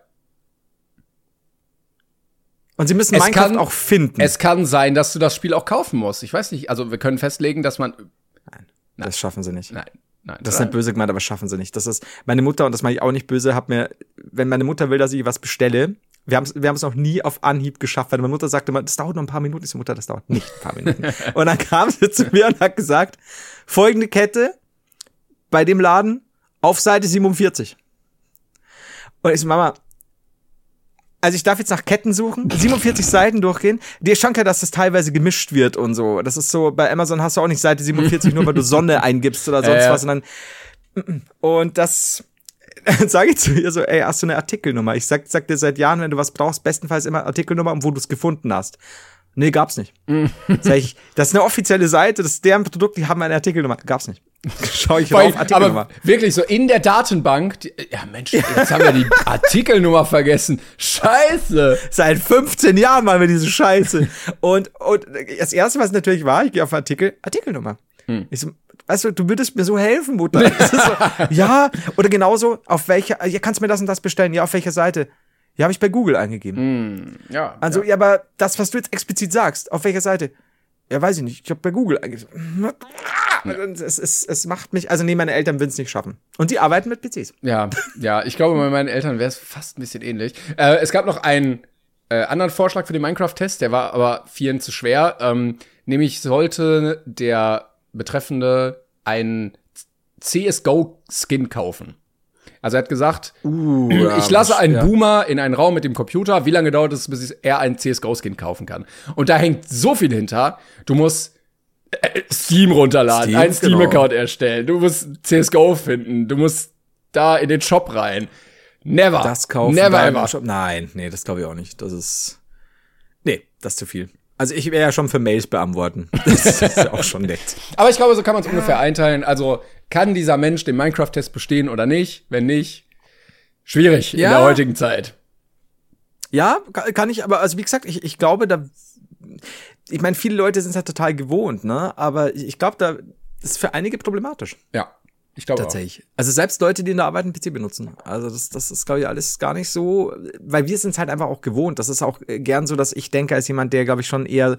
Und sie müssen es Minecraft kann, auch finden. Es kann sein, dass du das Spiel auch kaufen musst. Ich weiß nicht, also wir können festlegen, dass man. Nein, nein. das schaffen sie nicht. Nein. Nein, das ist nicht böse gemeint, aber schaffen sie nicht. Das ist meine Mutter und das mache ich auch nicht böse. Hat mir, wenn meine Mutter will, dass ich was bestelle, wir haben es wir haben es noch nie auf Anhieb geschafft, weil meine Mutter sagte immer, das dauert noch ein paar Minuten. Ich so, Mutter, das dauert nicht ein paar Minuten. und dann kam sie zu mir und hat gesagt, folgende Kette bei dem Laden auf Seite 47. Und ich so, Mama, also ich darf jetzt nach Ketten suchen, 47 Seiten durchgehen. Dir ist schon klar, dass das teilweise gemischt wird und so. Das ist so, bei Amazon hast du auch nicht Seite 47, nur weil du Sonne eingibst oder sonst äh, was. Und, dann, und das sage ich zu ihr so, ey, hast du eine Artikelnummer? Ich sag, sag dir seit Jahren, wenn du was brauchst, bestenfalls immer Artikelnummer, wo du es gefunden hast. Nee, gab's nicht. Sag ich, das ist eine offizielle Seite, das ist deren Produkt, die haben eine Artikelnummer. Gab's nicht. Schau ich drauf, Artikelnummer. Aber wirklich so in der Datenbank, die, ja Mensch, jetzt haben wir die Artikelnummer vergessen. Scheiße. Seit 15 Jahren machen wir diese Scheiße. Und, und das erste, was natürlich war, ich gehe auf Artikel, Artikelnummer. Hm. Ich so, weißt du, du würdest mir so helfen, Mutter. so, ja, oder genauso, auf welcher, ja, kannst du mir das und das bestellen? Ja, auf welcher Seite? Ja, habe ich bei Google eingegeben. Mm, ja. Also, ja. ja. aber das, was du jetzt explizit sagst, auf welcher Seite? Ja, weiß ich nicht. Ich habe bei Google eingegeben. Es, es, es macht mich, also nee, meine Eltern würden es nicht schaffen. Und die arbeiten mit PCs. Ja, ja, ich glaube, bei meinen Eltern wäre es fast ein bisschen ähnlich. Äh, es gab noch einen äh, anderen Vorschlag für den Minecraft-Test, der war aber vielen zu schwer. Ähm, Nämlich sollte der Betreffende einen CSGO-Skin kaufen. Also er hat gesagt, uh, ich lasse einen ja. Boomer in einen Raum mit dem Computer. Wie lange dauert es, bis er einen CSGO-Skin kaufen kann? Und da hängt so viel hinter. Du musst äh, Steam runterladen, Steam, einen Steam-Account genau. erstellen. Du musst CSGO finden. Du musst da in den Shop rein. Never. Das kaufen. Never ever. Shop. Nein, nee, das glaube ich auch nicht. Das ist. Nee, das ist zu viel. Also ich wäre ja schon für Mails beantworten. Das ist ja auch schon nett. Aber ich glaube, so kann man es ungefähr einteilen. Also kann dieser Mensch den Minecraft-Test bestehen oder nicht? Wenn nicht, schwierig ja. in der heutigen Zeit. Ja, kann ich, aber also wie gesagt, ich, ich glaube, da, ich meine, viele Leute sind es ja total gewohnt, ne? Aber ich glaube, da ist für einige problematisch. Ja. Ich glaube Tatsächlich. Auch. Also selbst Leute, die in der Arbeit einen PC benutzen. Also das, das ist, glaube ich, alles gar nicht so, weil wir sind es halt einfach auch gewohnt. Das ist auch gern so, dass ich denke, als jemand, der, glaube ich, schon eher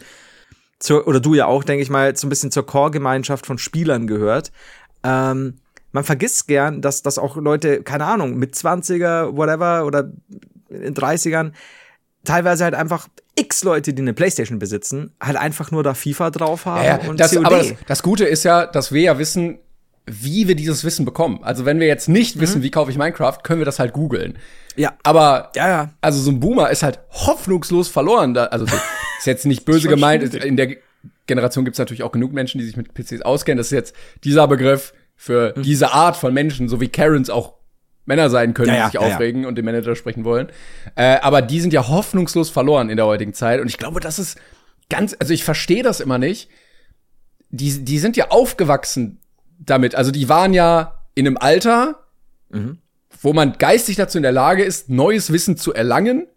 zur, oder du ja auch, denke ich mal, so ein bisschen zur Core-Gemeinschaft von Spielern gehört. Ähm, man vergisst gern, dass, dass auch Leute, keine Ahnung, mit 20er, whatever, oder in 30ern, teilweise halt einfach x Leute, die eine Playstation besitzen, halt einfach nur da FIFA drauf haben ja, ja, und das, COD. Aber das, das Gute ist ja, dass wir ja wissen, wie wir dieses Wissen bekommen. Also wenn wir jetzt nicht mhm. wissen, wie kaufe ich Minecraft, können wir das halt googeln. Ja. Aber ja, ja. also so ein Boomer ist halt hoffnungslos verloren. Da, also ist jetzt nicht böse gemeint. Schwierig. In der Generation gibt es natürlich auch genug Menschen, die sich mit PCs auskennen. Das ist jetzt dieser Begriff für mhm. diese Art von Menschen, so wie Karens auch Männer sein können, ja, die sich aufregen und den Manager sprechen wollen. Äh, aber die sind ja hoffnungslos verloren in der heutigen Zeit. Und ich glaube, das ist ganz, also ich verstehe das immer nicht. Die, die sind ja aufgewachsen damit. Also die waren ja in einem Alter, mhm. wo man geistig dazu in der Lage ist, neues Wissen zu erlangen.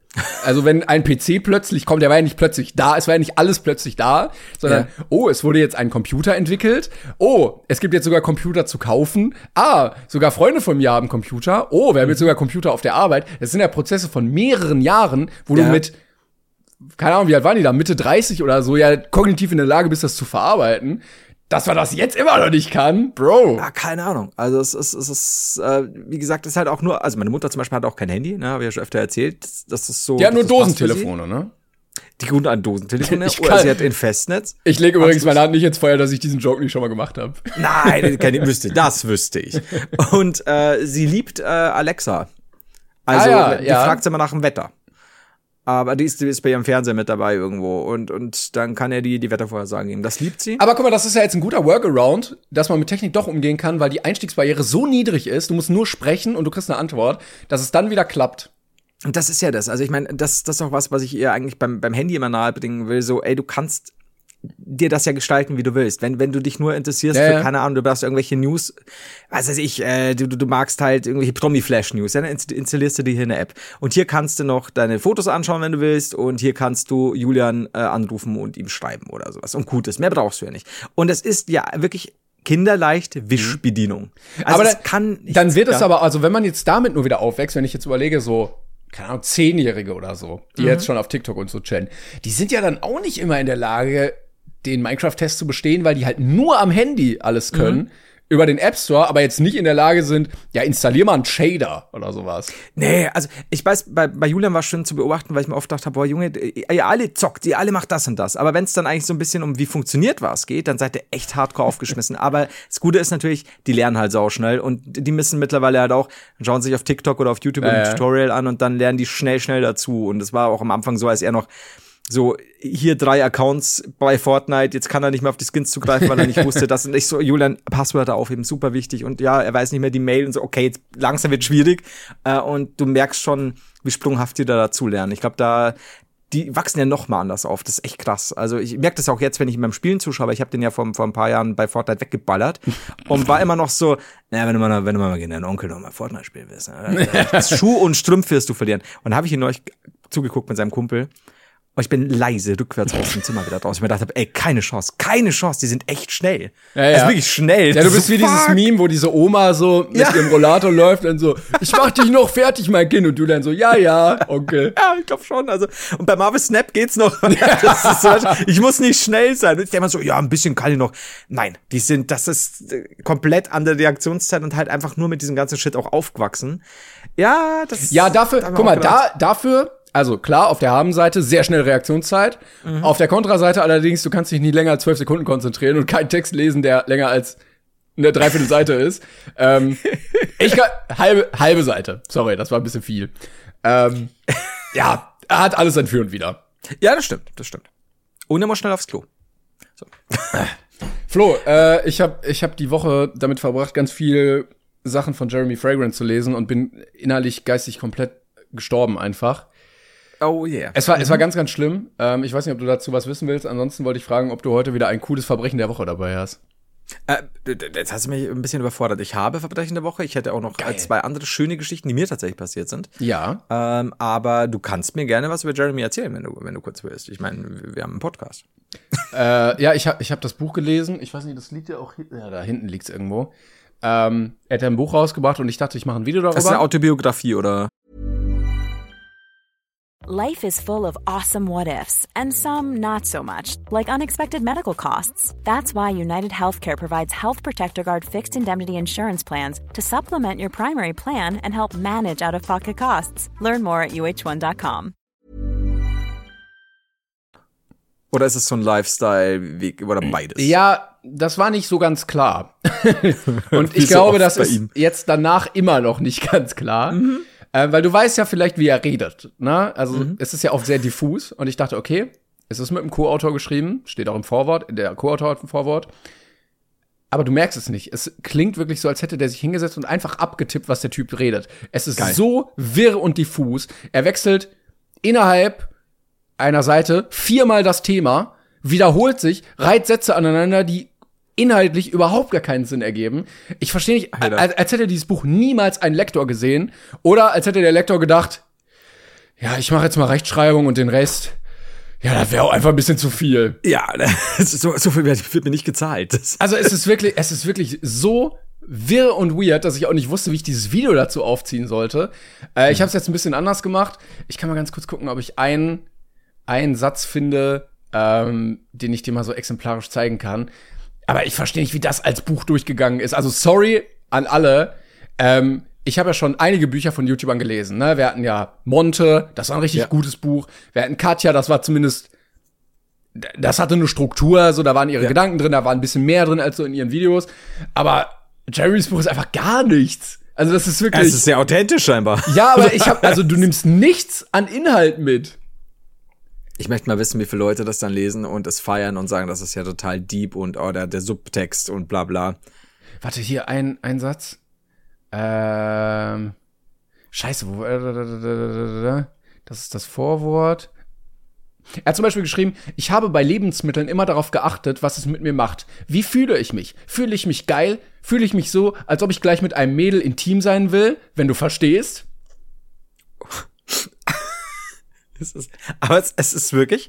Also wenn ein PC plötzlich kommt, der war ja nicht plötzlich da, es war ja nicht alles plötzlich da, sondern ja. oh, es wurde jetzt ein Computer entwickelt. Oh, es gibt jetzt sogar Computer zu kaufen. Ah, sogar Freunde von mir haben Computer. Oh, wir haben jetzt mhm. sogar Computer auf der Arbeit. Das sind ja Prozesse von mehreren Jahren, wo ja. du mit keine Ahnung, wie alt waren die da? Mitte 30 oder so, ja, kognitiv in der Lage bist, das zu verarbeiten dass man das jetzt immer noch nicht kann, Bro. Ja, keine Ahnung. Also es ist, es ist, äh, wie gesagt, es ist halt auch nur, also meine Mutter zum Beispiel hat auch kein Handy, ne, habe ich ja schon öfter erzählt. Das ist so. Die hat nur Dosentelefone, ne? Die guten an Dosentelefone ich oder sie hat in Festnetz. Ich lege übrigens meine Hand nicht ins Feuer, dass ich diesen Joke nicht schon mal gemacht habe. Nein, das wüsste, das wüsste ich. Und äh, sie liebt äh, Alexa. Also ah, ja, die ja. fragt sie immer nach dem Wetter aber die ist, die ist bei ihrem Fernseher mit dabei irgendwo und, und dann kann er die, die Wettervorhersagen geben. Das liebt sie. Aber guck mal, das ist ja jetzt ein guter Workaround, dass man mit Technik doch umgehen kann, weil die Einstiegsbarriere so niedrig ist, du musst nur sprechen und du kriegst eine Antwort, dass es dann wieder klappt. Und das ist ja das. Also ich meine, das, das ist auch was, was ich ihr eigentlich beim, beim Handy immer nahebringen will. So, ey, du kannst dir das ja gestalten, wie du willst. Wenn, wenn du dich nur interessierst ja, für, keine Ahnung, du brauchst irgendwelche News, was weiß ich, äh, du, du magst halt irgendwelche Promi-Flash-News, dann installierst du dir hier eine App. Und hier kannst du noch deine Fotos anschauen, wenn du willst, und hier kannst du Julian äh, anrufen und ihm schreiben oder sowas. Und gut ist, mehr brauchst du ja nicht. Und es ist ja wirklich kinderleicht Wischbedienung. Also aber da, kann dann wird ja. es aber, also wenn man jetzt damit nur wieder aufwächst, wenn ich jetzt überlege, so keine Ahnung, Zehnjährige oder so, die mhm. jetzt schon auf TikTok und so chillen, die sind ja dann auch nicht immer in der Lage, den Minecraft-Test zu bestehen, weil die halt nur am Handy alles können. Mhm. Über den App Store, aber jetzt nicht in der Lage sind, ja, installier mal einen Shader oder sowas. Nee, also ich weiß, bei, bei Julian war es schön zu beobachten, weil ich mir oft dachte, boah, Junge, ihr alle zockt, ihr alle macht das und das. Aber wenn es dann eigentlich so ein bisschen um wie funktioniert was geht, dann seid ihr echt hardcore aufgeschmissen. aber das Gute ist natürlich, die lernen halt sau schnell und die müssen mittlerweile halt auch, schauen sich auf TikTok oder auf YouTube äh, ein Tutorial an und dann lernen die schnell, schnell dazu. Und das war auch am Anfang so, als er noch so hier drei Accounts bei Fortnite, jetzt kann er nicht mehr auf die Skins zugreifen, weil er nicht wusste, das sind nicht so, Julian, Passwörter aufheben, super wichtig und ja, er weiß nicht mehr die Mail und so, okay, jetzt langsam wird schwierig äh, und du merkst schon, wie sprunghaft die da dazu lernen. Ich glaube, da, die wachsen ja noch mal anders auf. Das ist echt krass. Also ich merke das auch jetzt, wenn ich beim Spielen zuschaue. Ich habe den ja vor, vor ein paar Jahren bei Fortnite weggeballert und war immer noch so, naja, wenn du mal, wenn du mal gegen deinen Onkel noch mal Fortnite spielen willst, ne, Schuh und Strümpf wirst du verlieren. Und habe ich ihn neulich zugeguckt mit seinem Kumpel und ich bin leise rückwärts aus dem Zimmer wieder draus. Ich mir gedacht habe, ey, keine Chance, keine Chance, die sind echt schnell. Ja, ja. Das ist wirklich schnell. Ja, du bist so, wie fuck. dieses Meme, wo diese Oma so mit ja. ihrem Rollator läuft und so, ich mach dich noch fertig, mein Kind. Und du dann so, ja, ja, Onkel. ja, ich glaube schon. Also, und bei Marvel Snap geht's noch. halt, ich muss nicht schnell sein. Und ich denke mal so, ja, ein bisschen kann ich noch. Nein, die sind, das ist äh, komplett an der Reaktionszeit und halt einfach nur mit diesem ganzen Shit auch aufgewachsen. Ja, das Ja, dafür, guck mal, da, dafür Also klar, auf der Habenseite sehr schnell Reaktionszeit. Mhm. Auf der Kontraseite allerdings, du kannst dich nicht länger als zwölf Sekunden konzentrieren und keinen Text lesen, der länger als eine Dreiviertelseite ist. Ähm, ich kann, halbe, halbe Seite. Sorry, das war ein bisschen viel. Ähm, ja, er hat alles sein Für und Wider. Ja, das stimmt, das stimmt. Und immer schnell aufs Klo. So. Flo, äh, ich habe ich hab die Woche damit verbracht, ganz viel Sachen von Jeremy Fragrance zu lesen und bin innerlich geistig komplett gestorben einfach. Oh yeah. Es war, mhm. es war mhm. ganz, ganz schlimm. Ähm, ich weiß nicht, ob du dazu was wissen willst. Ansonsten wollte ich fragen, ob du heute wieder ein cooles Verbrechen der Woche dabei hast. Äh, jetzt hast du mich ein bisschen überfordert. Ich habe Verbrechen der Woche. Ich hätte auch noch Geil. zwei andere schöne Geschichten, die mir tatsächlich passiert sind. Ja. Ähm, aber du kannst mir gerne was über Jeremy erzählen, wenn du, wenn du kurz willst. Ich meine, wir haben einen Podcast. äh, ja, ich habe ich hab das Buch gelesen. Ich weiß nicht, das liegt ja auch ja, da hinten liegt es irgendwo. Ähm, er hat ein Buch rausgebracht und ich dachte, ich mache ein Video darüber. Das ist eine Autobiografie oder? Life is full of awesome what ifs and some not so much, like unexpected medical costs. That's why United Healthcare provides Health Protector Guard fixed indemnity insurance plans to supplement your primary plan and help manage out of pocket costs. Learn more at uh1.com. Oder ist es so ein Lifestyle-Weg oder beides? Ja, das war nicht so ganz klar. Und ich glaube, das ist jetzt danach immer noch nicht ganz klar. Mhm. Äh, weil du weißt ja vielleicht, wie er redet. Ne? Also mhm. es ist ja oft sehr diffus. Und ich dachte, okay, es ist mit dem Co-Autor geschrieben, steht auch im Vorwort, der Co-Autor hat ein Vorwort. Aber du merkst es nicht. Es klingt wirklich so, als hätte der sich hingesetzt und einfach abgetippt, was der Typ redet. Es ist Geil. so wirr und diffus. Er wechselt innerhalb einer Seite viermal das Thema, wiederholt sich, reiht Sätze aneinander, die inhaltlich überhaupt gar keinen Sinn ergeben. Ich verstehe nicht, als, als hätte dieses Buch niemals ein Lektor gesehen oder als hätte der Lektor gedacht, ja, ich mache jetzt mal Rechtschreibung und den Rest, ja, das wäre auch einfach ein bisschen zu viel. Ja, so, so viel wird mir nicht gezahlt. Also es ist wirklich, es ist wirklich so wirr und weird, dass ich auch nicht wusste, wie ich dieses Video dazu aufziehen sollte. Äh, ich habe es jetzt ein bisschen anders gemacht. Ich kann mal ganz kurz gucken, ob ich einen, einen Satz finde, ähm, den ich dir mal so exemplarisch zeigen kann. Aber ich verstehe nicht, wie das als Buch durchgegangen ist. Also sorry an alle. Ähm, ich habe ja schon einige Bücher von YouTubern gelesen. Ne? Wir hatten ja Monte, das war ein richtig ja. gutes Buch. Wir hatten Katja, das war zumindest, das hatte eine Struktur, so da waren ihre ja. Gedanken drin, da war ein bisschen mehr drin als so in ihren Videos. Aber Jerrys Buch ist einfach gar nichts. Also das ist wirklich. Es ist sehr authentisch scheinbar. Ja, aber ich habe, also du nimmst nichts an Inhalt mit. Ich möchte mal wissen, wie viele Leute das dann lesen und es feiern und sagen, das ist ja total deep und oh, der, der Subtext und bla bla. Warte, hier ein, ein Satz. Ähm. Scheiße, wo. Äh, das ist das Vorwort. Er hat zum Beispiel geschrieben, ich habe bei Lebensmitteln immer darauf geachtet, was es mit mir macht. Wie fühle ich mich? Fühle ich mich geil? Fühle ich mich so, als ob ich gleich mit einem Mädel intim sein will, wenn du verstehst? Es ist, aber es, es ist wirklich,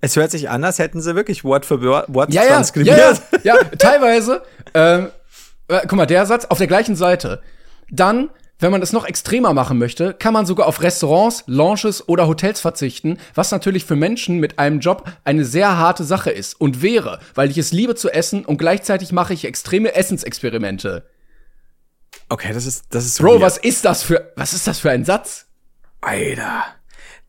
es hört sich an, als hätten sie wirklich Wort für Wort ja, transkribiert. Ja, ja, ja teilweise. Ähm, äh, guck mal, der Satz auf der gleichen Seite. Dann, wenn man es noch extremer machen möchte, kann man sogar auf Restaurants, Lounges oder Hotels verzichten, was natürlich für Menschen mit einem Job eine sehr harte Sache ist und wäre, weil ich es liebe zu essen und gleichzeitig mache ich extreme Essensexperimente. Okay, das ist das ist Bro, weird. was ist das für was ist das für ein Satz? Alter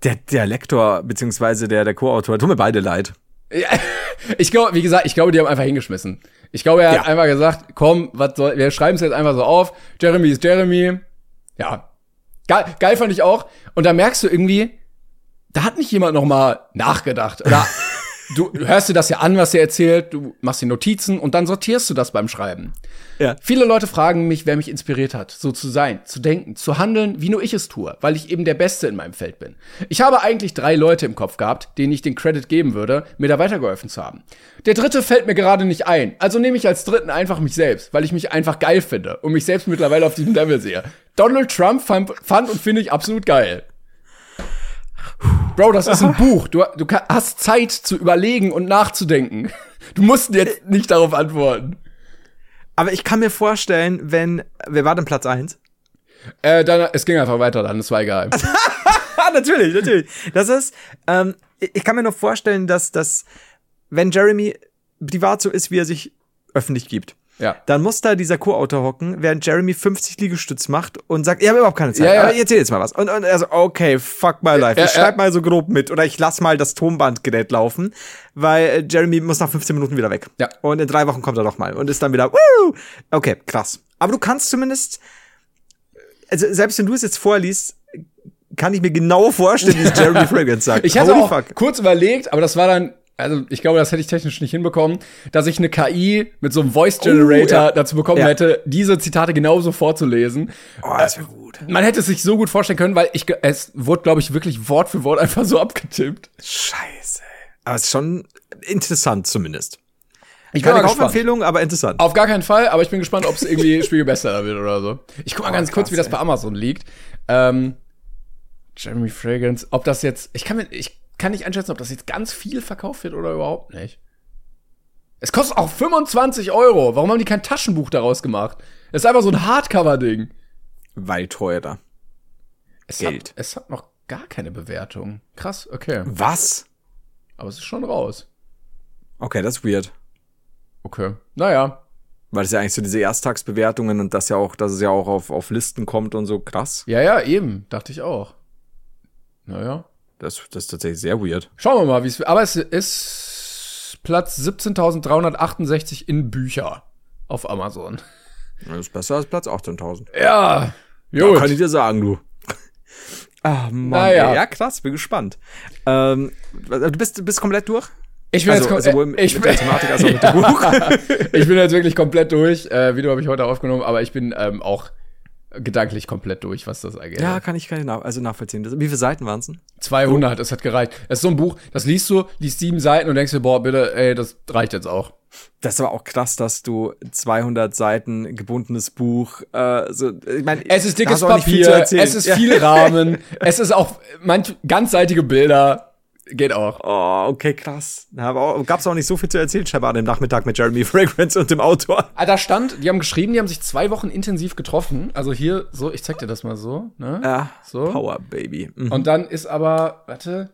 der, der Lektor, beziehungsweise der, der Co-Autor, tut mir beide leid. Ja, ich glaube, wie gesagt, ich glaube, die haben einfach hingeschmissen. Ich glaube, er ja. hat einfach gesagt, komm, was soll, wir schreiben es jetzt einfach so auf. Jeremy ist Jeremy. Ja. Geil, geil fand ich auch. Und da merkst du irgendwie, da hat nicht jemand noch mal nachgedacht. Oder du hörst dir das ja an, was er erzählt, du machst die Notizen und dann sortierst du das beim Schreiben. Ja. Viele Leute fragen mich, wer mich inspiriert hat, so zu sein, zu denken, zu handeln, wie nur ich es tue, weil ich eben der Beste in meinem Feld bin. Ich habe eigentlich drei Leute im Kopf gehabt, denen ich den Credit geben würde, mir da weitergeholfen zu haben. Der dritte fällt mir gerade nicht ein, also nehme ich als dritten einfach mich selbst, weil ich mich einfach geil finde und mich selbst mittlerweile auf diesem Level sehe. Donald Trump fand, fand und finde ich absolut geil. Bro, das ist ein Buch. Du, du hast Zeit zu überlegen und nachzudenken. Du musst jetzt nicht darauf antworten. Aber ich kann mir vorstellen, wenn. Wer war denn Platz 1? Äh, dann, es ging einfach weiter dann, es war egal. natürlich, natürlich. Das ist, ähm, ich kann mir noch vorstellen, dass, dass, wenn Jeremy privat so ist, wie er sich öffentlich gibt, Ja. dann muss da dieser Co-Autor hocken, während Jeremy 50 Liegestütz macht und sagt, ich habe überhaupt keine Zeit, Ja, ja. aber erzähl jetzt mal was. Und, und er so, okay, fuck my life, Ja, ich schreib mal so grob mit oder ich lass mal das Tonbandgerät laufen, weil äh, Jeremy muss nach 15 Minuten wieder weg. Ja. Und in drei Wochen kommt er noch mal und ist dann wieder, Woo! okay, krass. Aber du kannst zumindest, also selbst wenn du es jetzt vorliest, kann ich mir genau vorstellen, wie es Jeremy Fragrance sagt. Ich hatte Holy auch kurz überlegt, aber das war dann, also ich glaube, das hätte ich technisch nicht hinbekommen, dass ich eine KI mit so einem Voice Generator Oh, ja. dazu bekommen Ja. hätte, diese Zitate genauso vorzulesen. Oh, das wäre gut. Man hätte es sich so gut vorstellen können, weil ich, es wurde, glaube ich, wirklich Wort für Wort einfach so abgetippt. Scheiße. Aber es ist schon interessant zumindest. Ich Keine. Kaufempfehlung, aber interessant. Auf gar keinen Fall, aber ich bin gespannt, ob es irgendwie Spiegelbestseller wird oder so. Ich guck mal Oh, ganz kurz, krass, wie das bei Amazon liegt. Ähm, Jeremy Fragrance, ob das jetzt, ich kann mir, ich kann nicht einschätzen, ob das jetzt ganz viel verkauft wird oder überhaupt nicht. Es kostet auch 25 Euro. Warum haben die kein Taschenbuch daraus gemacht? Es ist einfach so ein Hardcover-Ding. Weil teurer. Es Geld. Hat, es hat noch gar keine Bewertung. Krass, okay. Was? Aber es ist schon raus. Okay, das ist weird. Okay. Naja. Weil es ja eigentlich so diese Ersttagsbewertungen und das ja auch, dass es ja auch auf, auf Listen kommt und so krass. Ja, ja, eben. Dachte ich auch. Naja. Das, das ist tatsächlich sehr weird. Schauen wir mal, wie es Aber es ist Platz 17.368 in Bücher auf Amazon. Das ist besser als Platz 18.000. Ja, gut. kann ich dir sagen, du. Ah, Mann. Naja. Ja, krass, bin gespannt. Ähm, du bist, bist komplett durch? ich bin Also, jetzt kom- sowohl ich mit bin, der Thematik als auch mit dem Buch. ich bin jetzt wirklich komplett durch. Äh, Video habe ich heute aufgenommen, aber ich bin ähm, auch gedanklich komplett durch, was das angeht. Ja, kann ich, kann ich nach, also nachvollziehen. Das, wie viele Seiten waren es denn? 200, es hat gereicht. Es ist so ein Buch, das liest du, liest sieben Seiten und denkst dir, boah, bitte, ey, das reicht jetzt auch. Das ist aber auch krass, dass du 200 Seiten gebundenes Buch, äh, so, ich meine, Es ist dickes Papier, es ist viel Rahmen, es ist auch manch ganzseitige Bilder. Geht auch. Oh, okay, krass. Da gab es auch nicht so viel zu erzählen, scheinbar an dem Nachmittag mit Jeremy Fragrance und dem Autor. Ah, da stand, die haben geschrieben, die haben sich zwei Wochen intensiv getroffen. Also hier, so, ich zeig dir das mal so, ne? Ja, So. Power Baby. Mhm. Und dann ist aber, warte,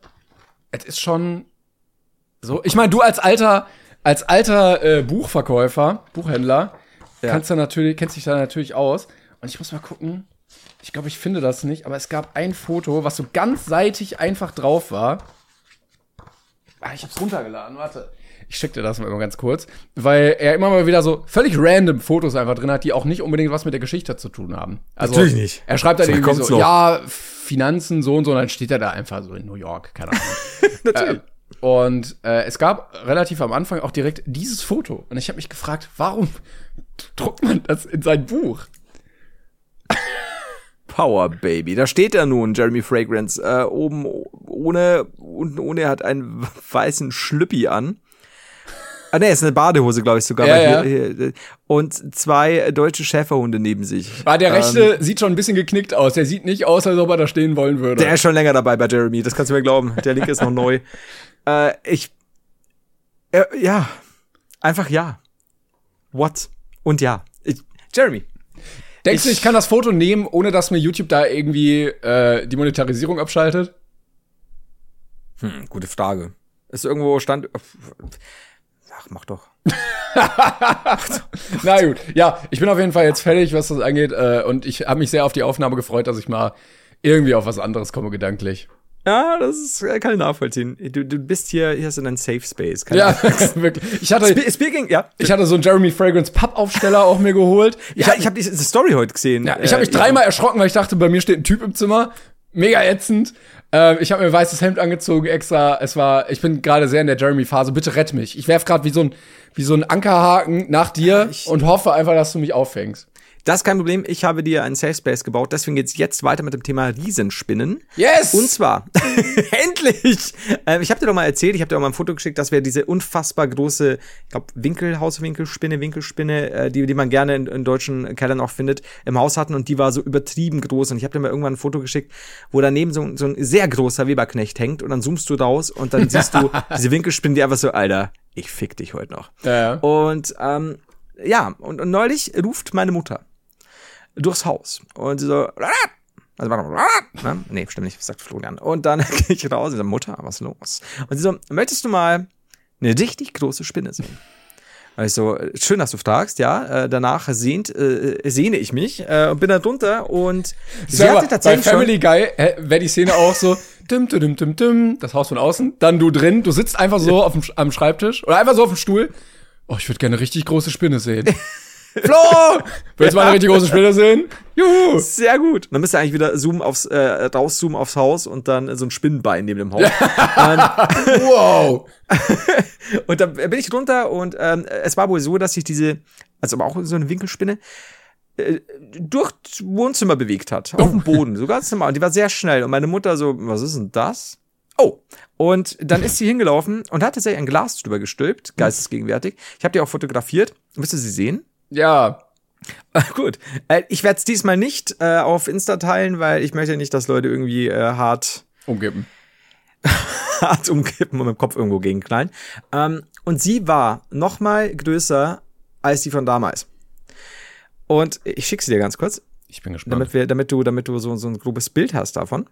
es ist schon so. Ich meine, du als alter, als alter äh, Buchverkäufer, Buchhändler, Ja. kannst da natürlich, kennst dich da natürlich aus. Und ich muss mal gucken. Ich glaube, ich finde das nicht, aber es gab ein Foto, was so ganzseitig einfach drauf war. Ah, ich hab's runtergeladen, warte. Ich schick dir das mal ganz kurz, weil er immer mal wieder so völlig random Fotos einfach drin hat, die auch nicht unbedingt was mit der Geschichte zu tun haben. Also, Natürlich nicht. Er schreibt dann So irgendwie so, noch. ja, Finanzen so und so, und dann steht er da einfach so in New York, keine Ahnung. Natürlich. Äh, und äh, es gab relativ am Anfang auch direkt dieses Foto. Und ich habe mich gefragt, warum druckt man das in sein Buch? Power Baby. Da steht er nun, Jeremy Fragrance, äh, oben ohne, unten ohne, er hat einen weißen Schlüppi an. Ah, ne, ist eine Badehose, glaube ich sogar. Ja, ja. Hier, hier, und zwei deutsche Schäferhunde neben sich. Ah, der rechte Ähm, sieht schon ein bisschen geknickt aus. Der sieht nicht aus, als ob er da stehen wollen würde. der ist schon länger dabei bei Jeremy, das kannst du mir glauben. Der linke ist noch neu. Äh, ich, äh, ja, einfach ja. What? Und ja. Ich, Jeremy. Denkst du, ich kann das Foto nehmen, ohne dass mir YouTube da irgendwie äh, die Monetarisierung abschaltet? Hm, gute Frage. Ist irgendwo stand. Ach, mach doch. Na gut. Ja, ich bin auf jeden Fall jetzt fertig, was das angeht. Äh, und ich habe mich sehr auf die Aufnahme gefreut, dass ich mal irgendwie auf was anderes komme, gedanklich. Ja, das ist, äh, kann ich nachvollziehen. Du, du bist hier, hier hast du einen Safe Space. Keine Ja, wirklich. Ich hatte, Spe Speaking, ja. ich hatte so einen Jeremy Fragrance Pappaufsteller auch mir geholt. Ja, ich habe diese Story heute gesehen. Ja, ich habe mich Äh, dreimal erschrocken, weil ich dachte, bei mir steht ein Typ im Zimmer. Mega ätzend. Äh, ich habe mir ein weißes Hemd angezogen extra. Es war, ich bin gerade sehr in der Jeremy-Phase. Bitte rett mich. Ich werf gerade wie so ein wie so ein Ankerhaken nach dir Ich- und hoffe einfach, dass du mich auffängst. Das ist kein Problem. Ich habe dir einen Safe Space gebaut. Deswegen geht's jetzt weiter mit dem Thema Riesenspinnen. Yes! Und zwar, endlich! Ähm, ich habe dir doch mal erzählt, ich habe dir auch mal ein Foto geschickt, dass wir diese unfassbar große, ich glaube, Winkel, Hauswinkelspinne, Winkelspinne, äh, die, die man gerne in, in deutschen Kellern auch findet, im Haus hatten und die war so übertrieben groß. Und ich habe dir mal irgendwann ein Foto geschickt, wo daneben so, ein- so ein sehr großer Weberknecht hängt und dann zoomst du raus und dann siehst du diese Winkelspinne, die einfach so, Alter, ich fick dich heute noch. Ja, ja. Und ähm, ja, und, und neulich ruft meine Mutter durchs Haus und sie so, also warte mal, ne? nee, stimmt nicht, sagt Florian. Und dann gehe ich raus und sage, Mutter, was ist los? Und sie so, möchtest du mal eine richtig große Spinne sehen? Also, schön, dass du fragst, ja. Äh, danach sehnt, äh, sehne ich mich äh, und bin da drunter und sie Sag hatte tatsächlich bei Family Guy wäre die Szene auch so, dim, dim, dim, dim, das Haus von außen, dann du drin, du sitzt einfach so auf dem, am Schreibtisch oder einfach so auf dem Stuhl. Oh, ich würde gerne eine richtig große Spinne sehen. Flo! Willst du mal eine richtig große Spinne sehen? Juhu! Sehr gut. Dann müsst ihr eigentlich wieder zoomen aufs, äh, rauszoomen aufs Haus und dann so ein Spinnenbein neben dem Haus. wow! und dann bin ich runter und ähm, es war wohl so, dass sich diese, also aber auch so eine Winkelspinne, äh, durch das Wohnzimmer bewegt hat, auf dem Boden, so ganz normal. Und die war sehr schnell. Und meine Mutter so, was ist denn das? Oh, und dann ist sie hingelaufen und hat tatsächlich ein Glas drüber gestülpt, geistesgegenwärtig. Ich habe die auch fotografiert. Du sie sehen? Ja. Gut. Äh, ich werde es diesmal nicht äh, auf Insta teilen, weil ich möchte nicht, dass Leute irgendwie äh, hart umkippen. hart umkippen und mit dem Kopf irgendwo gegenknallen. Ähm, und sie war noch mal größer als die von damals. Und ich schicke sie dir ganz kurz. Ich bin gespannt. Damit, wir, damit du, damit du so, so ein grobes Bild hast davon.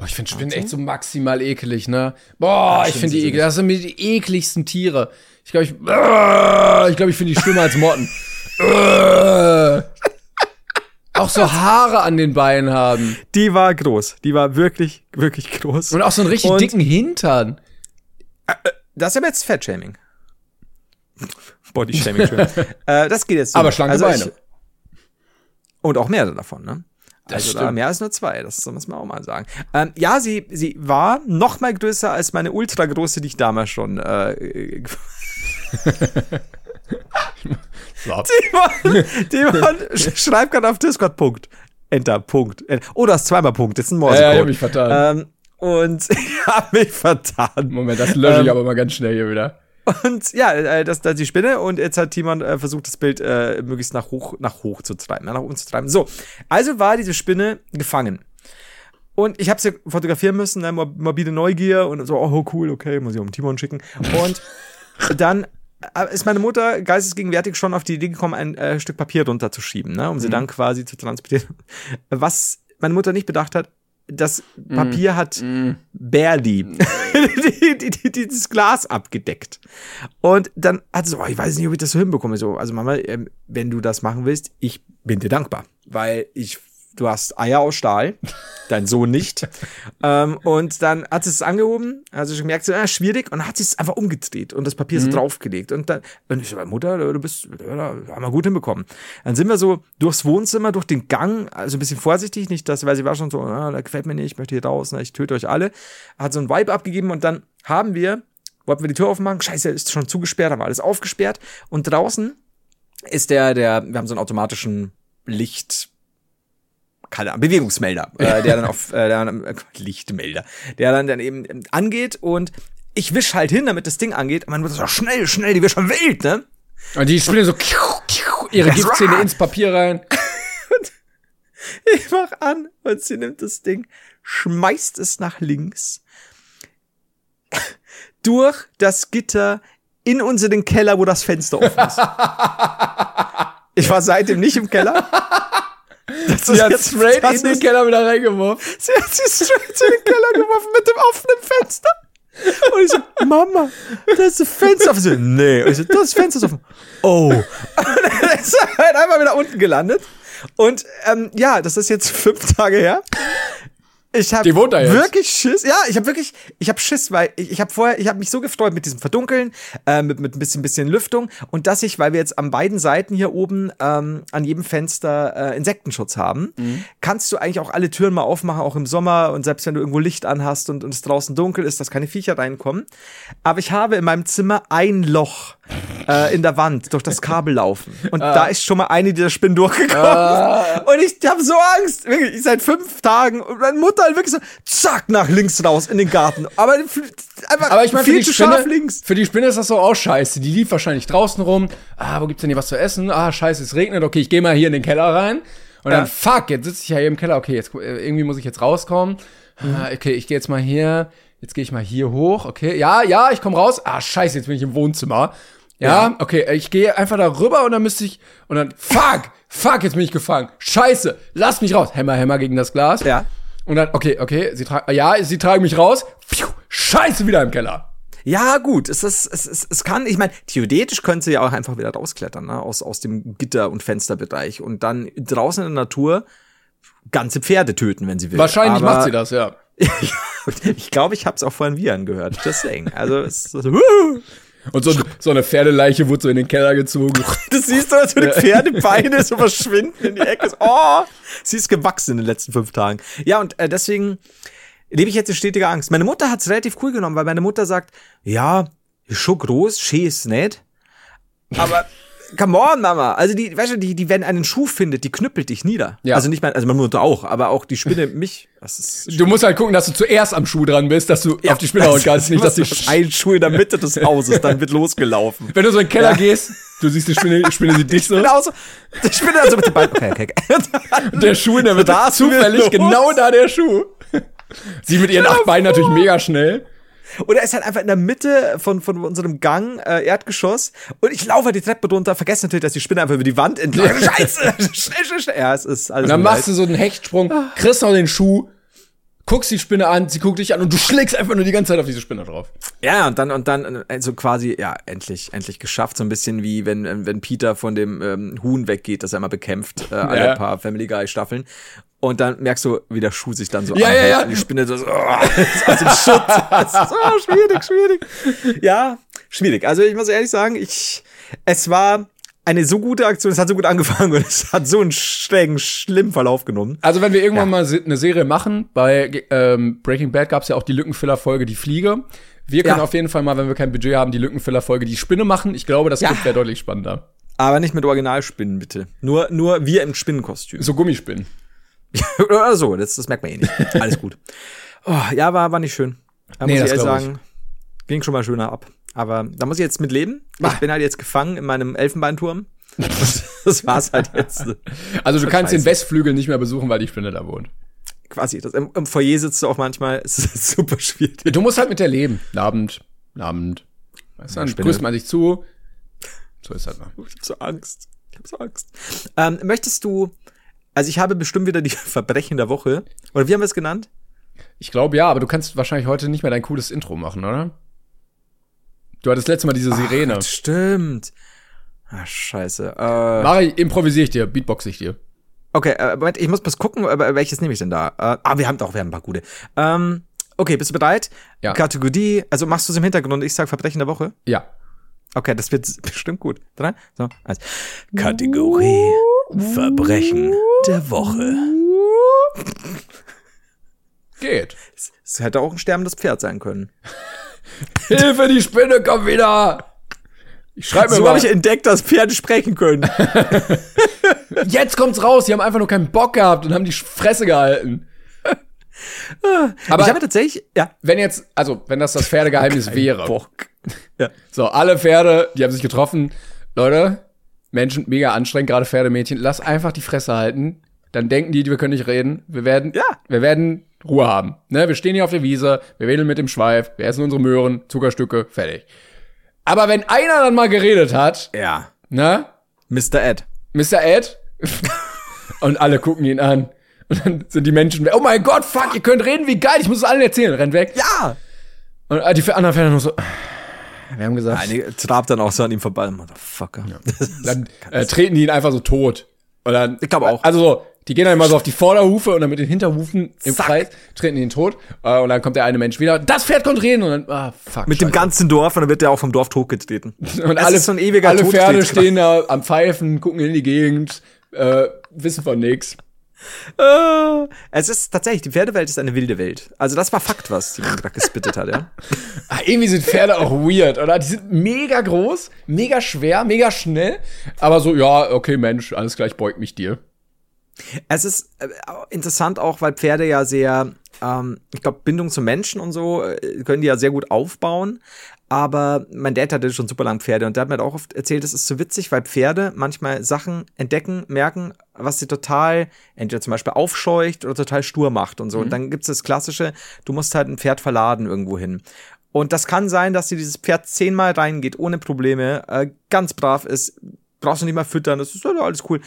Boah, ich finde Spinnen echt so maximal ekelig, ne? Boah, Ach, ich finde die eklig. Das sind mir die ekligsten Tiere. Ich glaube, ich, äh, ich, glaub, ich finde die schlimmer als Motten. Äh. auch so Haare an den Beinen haben. Die war groß. Die war wirklich, wirklich groß. Und auch so einen richtig Und, dicken Hintern. Äh, das ist aber jetzt Fettshaming. Bodyshaming. äh, das geht jetzt. So aber schlanke also Beine. Ich, und auch mehr davon, ne? Das also da mehr als nur zwei, das muss man auch mal sagen. Ähm, ja, sie, sie war noch mal größer als meine ultra große, die ich damals schon. Äh, die war, die war, schreib gerade auf Discord, Punkt. Enter, Punkt. Oh, du hast zweimal Punkt, das ist ein Morse. Ja, ja, ich hab mich vertan. Ähm, und ich hab mich vertan. Moment, das lösche ich ähm, aber mal ganz schnell hier wieder. Und ja, äh, das, das ist die Spinne und jetzt hat Timon äh, versucht, das Bild äh, möglichst nach hoch, nach hoch zu treiben, nach oben zu treiben. So, also war diese Spinne gefangen. Und ich habe sie fotografieren müssen, ne, mobile Neugier und so, oh cool, okay, muss ich auch dem Timon schicken. Und dann äh, ist meine Mutter geistesgegenwärtig schon auf die Idee gekommen, ein äh, Stück Papier runterzuschieben, ne, um mhm. sie dann quasi zu transportieren. Was meine Mutter nicht bedacht hat, das mm. Papier mm. hat mm. barely die, die, die, dieses Glas abgedeckt. Und dann hat sie so, oh, ich weiß nicht, ob ich das so hinbekomme. So, also Mama, ähm, wenn du das machen willst, ich bin dir dankbar, weil ich du hast Eier aus Stahl, dein Sohn nicht. ähm, und dann hat sie es angehoben, also schon gemerkt, so, ah, schwierig, und dann hat sie es einfach umgedreht und das Papier mhm. so draufgelegt. Und dann, und ich so, Mutter, du bist, ja, haben wir gut hinbekommen. Dann sind wir so durchs Wohnzimmer, durch den Gang, also ein bisschen vorsichtig, nicht, dass, weil sie war schon so, ah, da gefällt mir nicht, ich möchte hier raus, ne, ich töte euch alle. Hat so ein Vibe abgegeben und dann haben wir, wollten wir die Tür aufmachen, scheiße, ist schon zugesperrt, haben wir alles aufgesperrt und draußen ist der, der, wir haben so einen automatischen Licht, keine Ahnung, Bewegungsmelder, äh, der dann auf äh, dann, äh, Lichtmelder, der dann dann eben angeht und ich wisch halt hin, damit das Ding angeht. Man muss so schnell, schnell, die wird schon wild, ne? Und die spielen so ihre Giftzähne ins Papier rein. und ich mach an und sie nimmt das Ding, schmeißt es nach links durch das Gitter in unseren Keller, wo das Fenster offen ist. Ich war seitdem nicht im Keller. Das sie hat straight in den Keller wieder reingeworfen. Sie hat sie straight in den Keller geworfen mit dem offenen Fenster. Und ich so, Mama, das ist das Fenster offen. So, nee. Und ich so, das Fenster ist offen. Oh. Und dann ist er halt einfach wieder unten gelandet. Und ähm, ja, das ist jetzt fünf Tage her. Ich habe wirklich Schiss. Ja, ich habe wirklich, ich habe Schiss, weil ich, ich habe vorher, ich habe mich so gefreut mit diesem Verdunkeln, äh, mit, mit ein bisschen, bisschen Lüftung und dass ich, weil wir jetzt an beiden Seiten hier oben ähm, an jedem Fenster äh, Insektenschutz haben, mhm. kannst du eigentlich auch alle Türen mal aufmachen, auch im Sommer und selbst wenn du irgendwo Licht anhast und, und es draußen dunkel ist, dass keine Viecher reinkommen. Aber ich habe in meinem Zimmer ein Loch äh, in der Wand durch das Kabel laufen und ah. da ist schon mal eine dieser Spinnen durchgekommen ah. und ich habe so Angst, wirklich, seit fünf Tagen und meine Mutter halt wirklich so, zack, nach links raus in den Garten. Aber einfach Aber ich mein, viel zu Spinne, scharf links. Für die Spinne ist das so auch scheiße. Die lief wahrscheinlich draußen rum. Ah, wo gibt's denn hier was zu essen? Ah, scheiße, es regnet. Okay, ich gehe mal hier in den Keller rein. Und ja. dann, fuck, jetzt sitze ich ja hier im Keller. Okay, jetzt äh, irgendwie muss ich jetzt rauskommen. Mhm. Ah, okay, ich gehe jetzt mal hier. Jetzt gehe ich mal hier hoch. Okay, ja, ja, ich komme raus. Ah, scheiße, jetzt bin ich im Wohnzimmer. Ja, ja. okay, ich gehe einfach da rüber und dann müsste ich und dann fuck, fuck, jetzt bin ich gefangen. Scheiße, lass mich raus. Hämmer, Hämmer gegen das Glas. Ja. Und dann, okay, okay, sie tragen, ja, sie tragen mich raus. Pfiuh, scheiße, wieder im Keller. Ja, gut, es, ist, es, es, es kann, ich meine, theoretisch könnte sie ja auch einfach wieder rausklettern, ne? aus, aus dem Gitter- und Fensterbereich und dann draußen in der Natur ganze Pferde töten, wenn sie will. Wahrscheinlich Aber macht sie das, ja. ich glaube, ich habe es auch vorhin Viren gehört. Just saying. Also, es ist so, und so, so eine Pferdeleiche wurde so in den Keller gezogen. Das siehst du, als würde Pferdebeine so verschwinden in die Ecke. Oh, sie ist gewachsen in den letzten fünf Tagen. Ja, und äh, deswegen lebe ich jetzt in stetiger Angst. Meine Mutter hat es relativ cool genommen, weil meine Mutter sagt, ja, ist schon groß, schön ist nicht. Aber come on, Mama. Also die, weißt du, die, die, wenn einen Schuh findet, die knüppelt dich nieder. Ja. Also nicht mal, also meine Mutter auch, aber auch die Spinne mich. Das ist du musst halt gucken, dass du zuerst am Schuh dran bist, dass du ja, auf die Spinne hauen kannst, nicht, dass die ein Schuh in der Mitte des Hauses, dann wird losgelaufen. Wenn du so in den Keller ja. gehst, du siehst die Spinne, die Spinne sieht dich so. Genau so. Die Spinne also mit dem Bein. Okay, okay, okay. Der Schuh in der Mitte, da zufällig genau da der Schuh. Sie mit ihren acht Beinen natürlich mega schnell. Und er ist halt einfach in der Mitte von, von unserem Gang, äh, Erdgeschoss. Und ich laufe die Treppe runter, vergesse natürlich, dass die Spinne einfach über die Wand entlang. Scheiße! schnell, schnell, schnell. Ja, es ist alles. Und dann machst du so einen Hechtsprung, kriegst noch den Schuh, guckst die Spinne an, sie guckt dich an und du schlägst einfach nur die ganze Zeit auf diese Spinne drauf. Ja, und dann, und dann, also quasi, ja, endlich, endlich geschafft. So ein bisschen wie wenn, wenn Peter von dem ähm, Huhn weggeht, das er immer bekämpft, äh, alle ja. paar Family Guy Staffeln. Und dann merkst du, wie der Schuh sich dann so ja, anhält. Ja, ja. Die Spinne so, oh, aus dem Schutt. so, schwierig, schwierig. Ja, schwierig. Also ich muss ehrlich sagen, ich, es war eine so gute Aktion, es hat so gut angefangen und es hat so einen streng, schlimmen Verlauf genommen. Also wenn wir irgendwann ja. mal eine Serie machen, bei ähm, Breaking Bad gab es ja auch die Lückenfiller-Folge Die Fliege. Wir können ja. auf jeden Fall mal, wenn wir kein Budget haben, die Lückenfiller-Folge Die Spinne machen. Ich glaube, das ja. wäre deutlich spannender. Aber nicht mit Originalspinnen, bitte. Nur, nur wir im Spinnenkostüm. So Gummispinnen. Oder so, das, das merkt man eh nicht. Alles gut. Oh, ja, war, war nicht schön. Da nee, muss ich ehrlich sagen, ich. ging schon mal schöner ab. Aber da muss ich jetzt mit leben. Ich ah. bin halt jetzt gefangen in meinem Elfenbeinturm. das war's halt jetzt. Also du kannst den Westflügel nicht mehr besuchen, weil die Spinne da wohnt. Quasi. Das, im, Im Foyer sitzt du auch manchmal. Es ist super schwierig. Du musst halt mit der leben. Abend, Abend. Weißt du, dann grüßt man sich zu. So ist halt mal. Ich hab so Angst. Ich hab so Angst. Ähm, möchtest du also ich habe bestimmt wieder die Verbrechen der Woche. Oder wie haben wir es genannt? Ich glaube ja, aber du kannst wahrscheinlich heute nicht mehr dein cooles Intro machen, oder? Du hattest letztes Mal diese Sirene. Ach, stimmt. Ah, scheiße. Äh, ich, improvisiere ich dir, beatbox ich dir. Okay, äh, Moment, ich muss was gucken, aber welches nehme ich denn da? Äh, ah, wir haben doch, wir haben ein paar gute. Ähm, okay, bist du bereit? Ja. Kategorie, also machst du es im Hintergrund, ich sag Verbrechen der Woche? Ja. Okay, das wird bestimmt gut. Drei, so, eins. Kategorie Verbrechen der Woche. Geht. Es hätte auch ein sterbendes Pferd sein können. Hilfe, die Spinne kommt wieder! Ich schreibe so habe ich entdeckt, dass Pferde sprechen können. Jetzt kommt's raus, die haben einfach nur keinen Bock gehabt und haben die Fresse gehalten. Aber ich habe tatsächlich, ja. Wenn jetzt, also, wenn das das Pferdegeheimnis wäre. Bock. Ja. So, alle Pferde, die haben sich getroffen. Leute, Menschen mega anstrengend, gerade Pferdemädchen. Lass einfach die Fresse halten. Dann denken die, wir können nicht reden. Wir werden, ja. wir werden Ruhe haben. Ne? Wir stehen hier auf der Wiese, wir wedeln mit dem Schweif, wir essen unsere Möhren, Zuckerstücke, fertig. Aber wenn einer dann mal geredet hat, ja. Ne? Mr. Ed. Mr. Ed. und alle gucken ihn an. Und dann sind die Menschen, oh mein Gott, fuck, ihr könnt reden, wie geil, ich muss es allen erzählen, rennt weg. Ja! Und die anderen Pferde nur so, wir haben gesagt. Einige trabt dann auch so an ihm vorbei. Motherfucker. Ja. Dann äh, treten die ihn einfach so tot. Und dann, ich glaube auch. Also so, die gehen dann immer so auf die Vorderhufe und dann mit den Hinterhufen im Zack. Kreis treten die ihn tot. Äh, und dann kommt der eine Mensch wieder. Das Pferd kommt reden und dann, ah, fuck. Mit Scheiße. dem ganzen Dorf und dann wird der auch vom Dorf totgetreten. und es alle, ist so ein ewiger alle Pferde stehen da am Pfeifen, gucken in die Gegend, äh, wissen von nix. Uh, es ist tatsächlich, die Pferdewelt ist eine wilde Welt. Also das war Fakt, was die gerade gespittet hat, ja. Ach, irgendwie sind Pferde auch weird, oder? Die sind mega groß, mega schwer, mega schnell. Aber so, ja, okay, Mensch, alles gleich beugt mich dir. Es ist äh, interessant auch, weil Pferde ja sehr, ähm, ich glaube, Bindung zu Menschen und so äh, können die ja sehr gut aufbauen. Aber mein Dad hatte schon super lang Pferde und der hat mir halt auch oft erzählt, es ist so witzig, weil Pferde manchmal Sachen entdecken, merken, was sie total entweder zum Beispiel aufscheucht oder total stur macht und so. Mhm. Und dann gibt's das Klassische, du musst halt ein Pferd verladen irgendwo hin. Und das kann sein, dass dir dieses Pferd zehnmal reingeht, ohne Probleme, äh, ganz brav ist, brauchst du nicht mal füttern, das ist alles cool.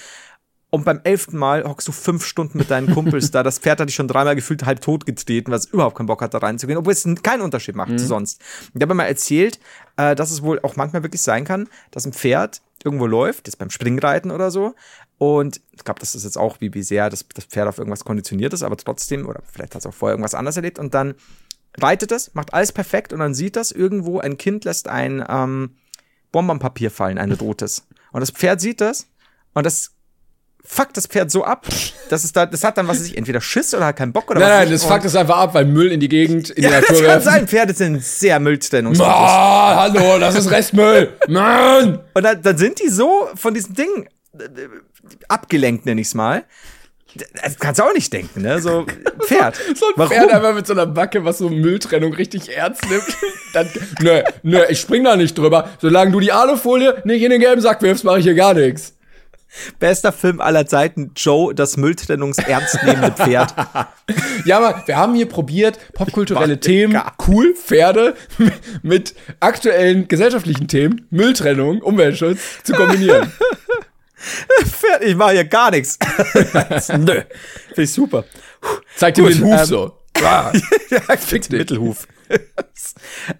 Und beim elften Mal hockst du fünf Stunden mit deinen Kumpels da. Das Pferd hat dich schon dreimal gefühlt halb tot getreten, was überhaupt keinen Bock hat, da reinzugehen, obwohl es keinen Unterschied macht zu sonst. Ich habe mal erzählt, äh, dass es wohl auch manchmal wirklich sein kann, dass ein Pferd irgendwo läuft, jetzt beim Springreiten oder so. Und ich glaube, das ist jetzt auch, wie, wie sehr das, das Pferd auf irgendwas konditioniert ist, aber trotzdem, oder vielleicht hat es auch vorher irgendwas anderes erlebt. Und dann reitet es, macht alles perfekt und dann sieht das irgendwo, ein Kind lässt ein ähm, Bonbonpapier fallen, ein rotes. Und das Pferd sieht das und das fuckt das Pferd so ab, dass es da, das hat dann, was weiß ich, entweder Schiss oder hat keinen Bock oder Nein, was nein, ich. das fuckt es einfach ab, weil Müll in die Gegend, in die ja, das Natur kann werfen. sein. Pferde sind sehr mülltrennungslos. Ah, hallo, das ist Restmüll. Mann! Und dann, dann sind die so von diesem Ding äh, abgelenkt, nenn ich's mal. Das kannst du auch nicht denken, ne? So Pferd. So ein Warum? Pferd einfach mit so einer Backe, was so Mülltrennung richtig ernst nimmt. Dann, nö, nö, ich spring da nicht drüber. Solange du die Alufolie nicht in den gelben Sack wirfst, mache ich hier gar nichts. Bester Film aller Zeiten, Joe, das mülltrennungsernstnehmende Pferd. Ja, aber wir haben hier probiert, popkulturelle Themen, cool, Pferde, mit aktuellen gesellschaftlichen Themen, Mülltrennung, Umweltschutz zu kombinieren. Pferd, ich mache hier gar nichts. Nö. Finde ich super. Zeig dir Gut, den Huf ähm, so. Ah, ja, Fick dich. Mittelhuf.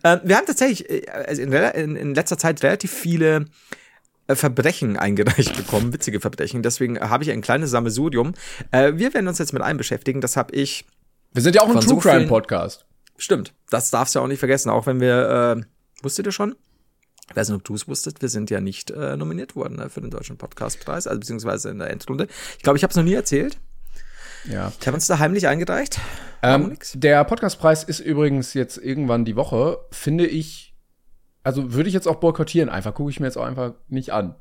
ähm, wir haben tatsächlich äh, also in, in, letzter Zeit relativ viele Verbrechen eingereicht bekommen, witzige Verbrechen. Deswegen habe ich ein kleines Sammelsurium. Äh, wir werden uns jetzt mit einem beschäftigen. Das habe ich. Wir sind ja auch ein True so Crime Podcast. Stimmt, das darfst du auch nicht vergessen. Auch wenn wir. Äh, wusstet ihr schon? Ich weiß nicht, ob du es wusstest, wir sind ja nicht äh, nominiert worden äh, für den Deutschen Podcastpreis, also beziehungsweise in der Endrunde. Ich glaube, ich habe es noch nie erzählt. Ja. Ich habe uns da heimlich eingereicht. Ähm, der Podcastpreis ist übrigens jetzt irgendwann die Woche, finde ich. Also würde ich jetzt auch boykottieren, einfach gucke ich mir jetzt auch einfach nicht an.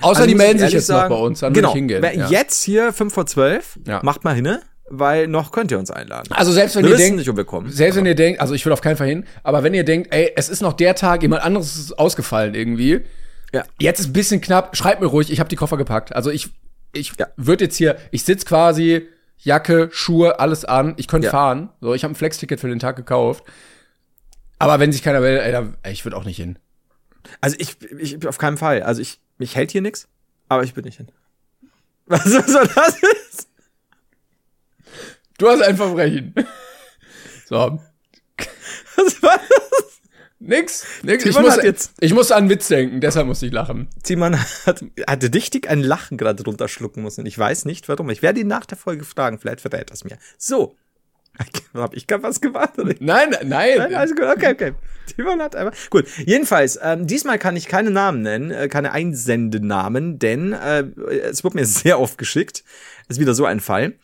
Außer Also die melden sich jetzt sagen, noch bei uns, dann genau, würde ich hingehen. wer ja. Jetzt hier 5 vor 12, Ja. macht mal hin, weil noch könnt ihr uns einladen. Also selbst wenn Wir ihr denkt, nicht, ob wir kommen. selbst wenn ihr denkt, also ich will auf keinen Fall hin, aber wenn ihr denkt, ey, es ist noch der Tag, jemand anderes ist ausgefallen irgendwie, Ja. jetzt ist ein bisschen knapp, schreibt mir ruhig, ich habe die Koffer gepackt. Also ich, ich Ja. würde jetzt hier, ich sitz quasi, Jacke, Schuhe, alles an, ich könnte Ja. fahren. So, ich habe ein Flex-Ticket für den Tag gekauft. Aber wenn sich keiner will, ey, ich würde auch nicht hin. Also ich, ich auf keinen Fall. Also ich, mich hält hier nix, aber ich bin nicht hin. Was soll das ist? Du hast ein Verbrechen. So, Was war das? nix, nix. Ich muss, jetzt- ich muss an Witz denken, deshalb musste ich lachen. Timon hat, hatte richtig ein Lachen gerade runterschlucken müssen. Ich weiß nicht warum. Ich werde ihn nach der Folge fragen. Vielleicht verrät er es mir. So. Hab ich gerade was? Oder? Nein, nein. Nein, alles gut, okay, okay. Timon hat einfach. Gut, jedenfalls, ähm, diesmal kann ich keine Namen nennen, äh, keine Einsendenamen, denn äh, es wurde mir sehr oft geschickt. Ist wieder so ein Fall.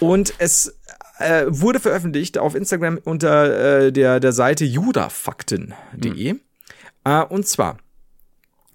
Und es äh, wurde veröffentlicht auf Instagram unter äh, der, der Seite judafakten.de. Äh, und zwar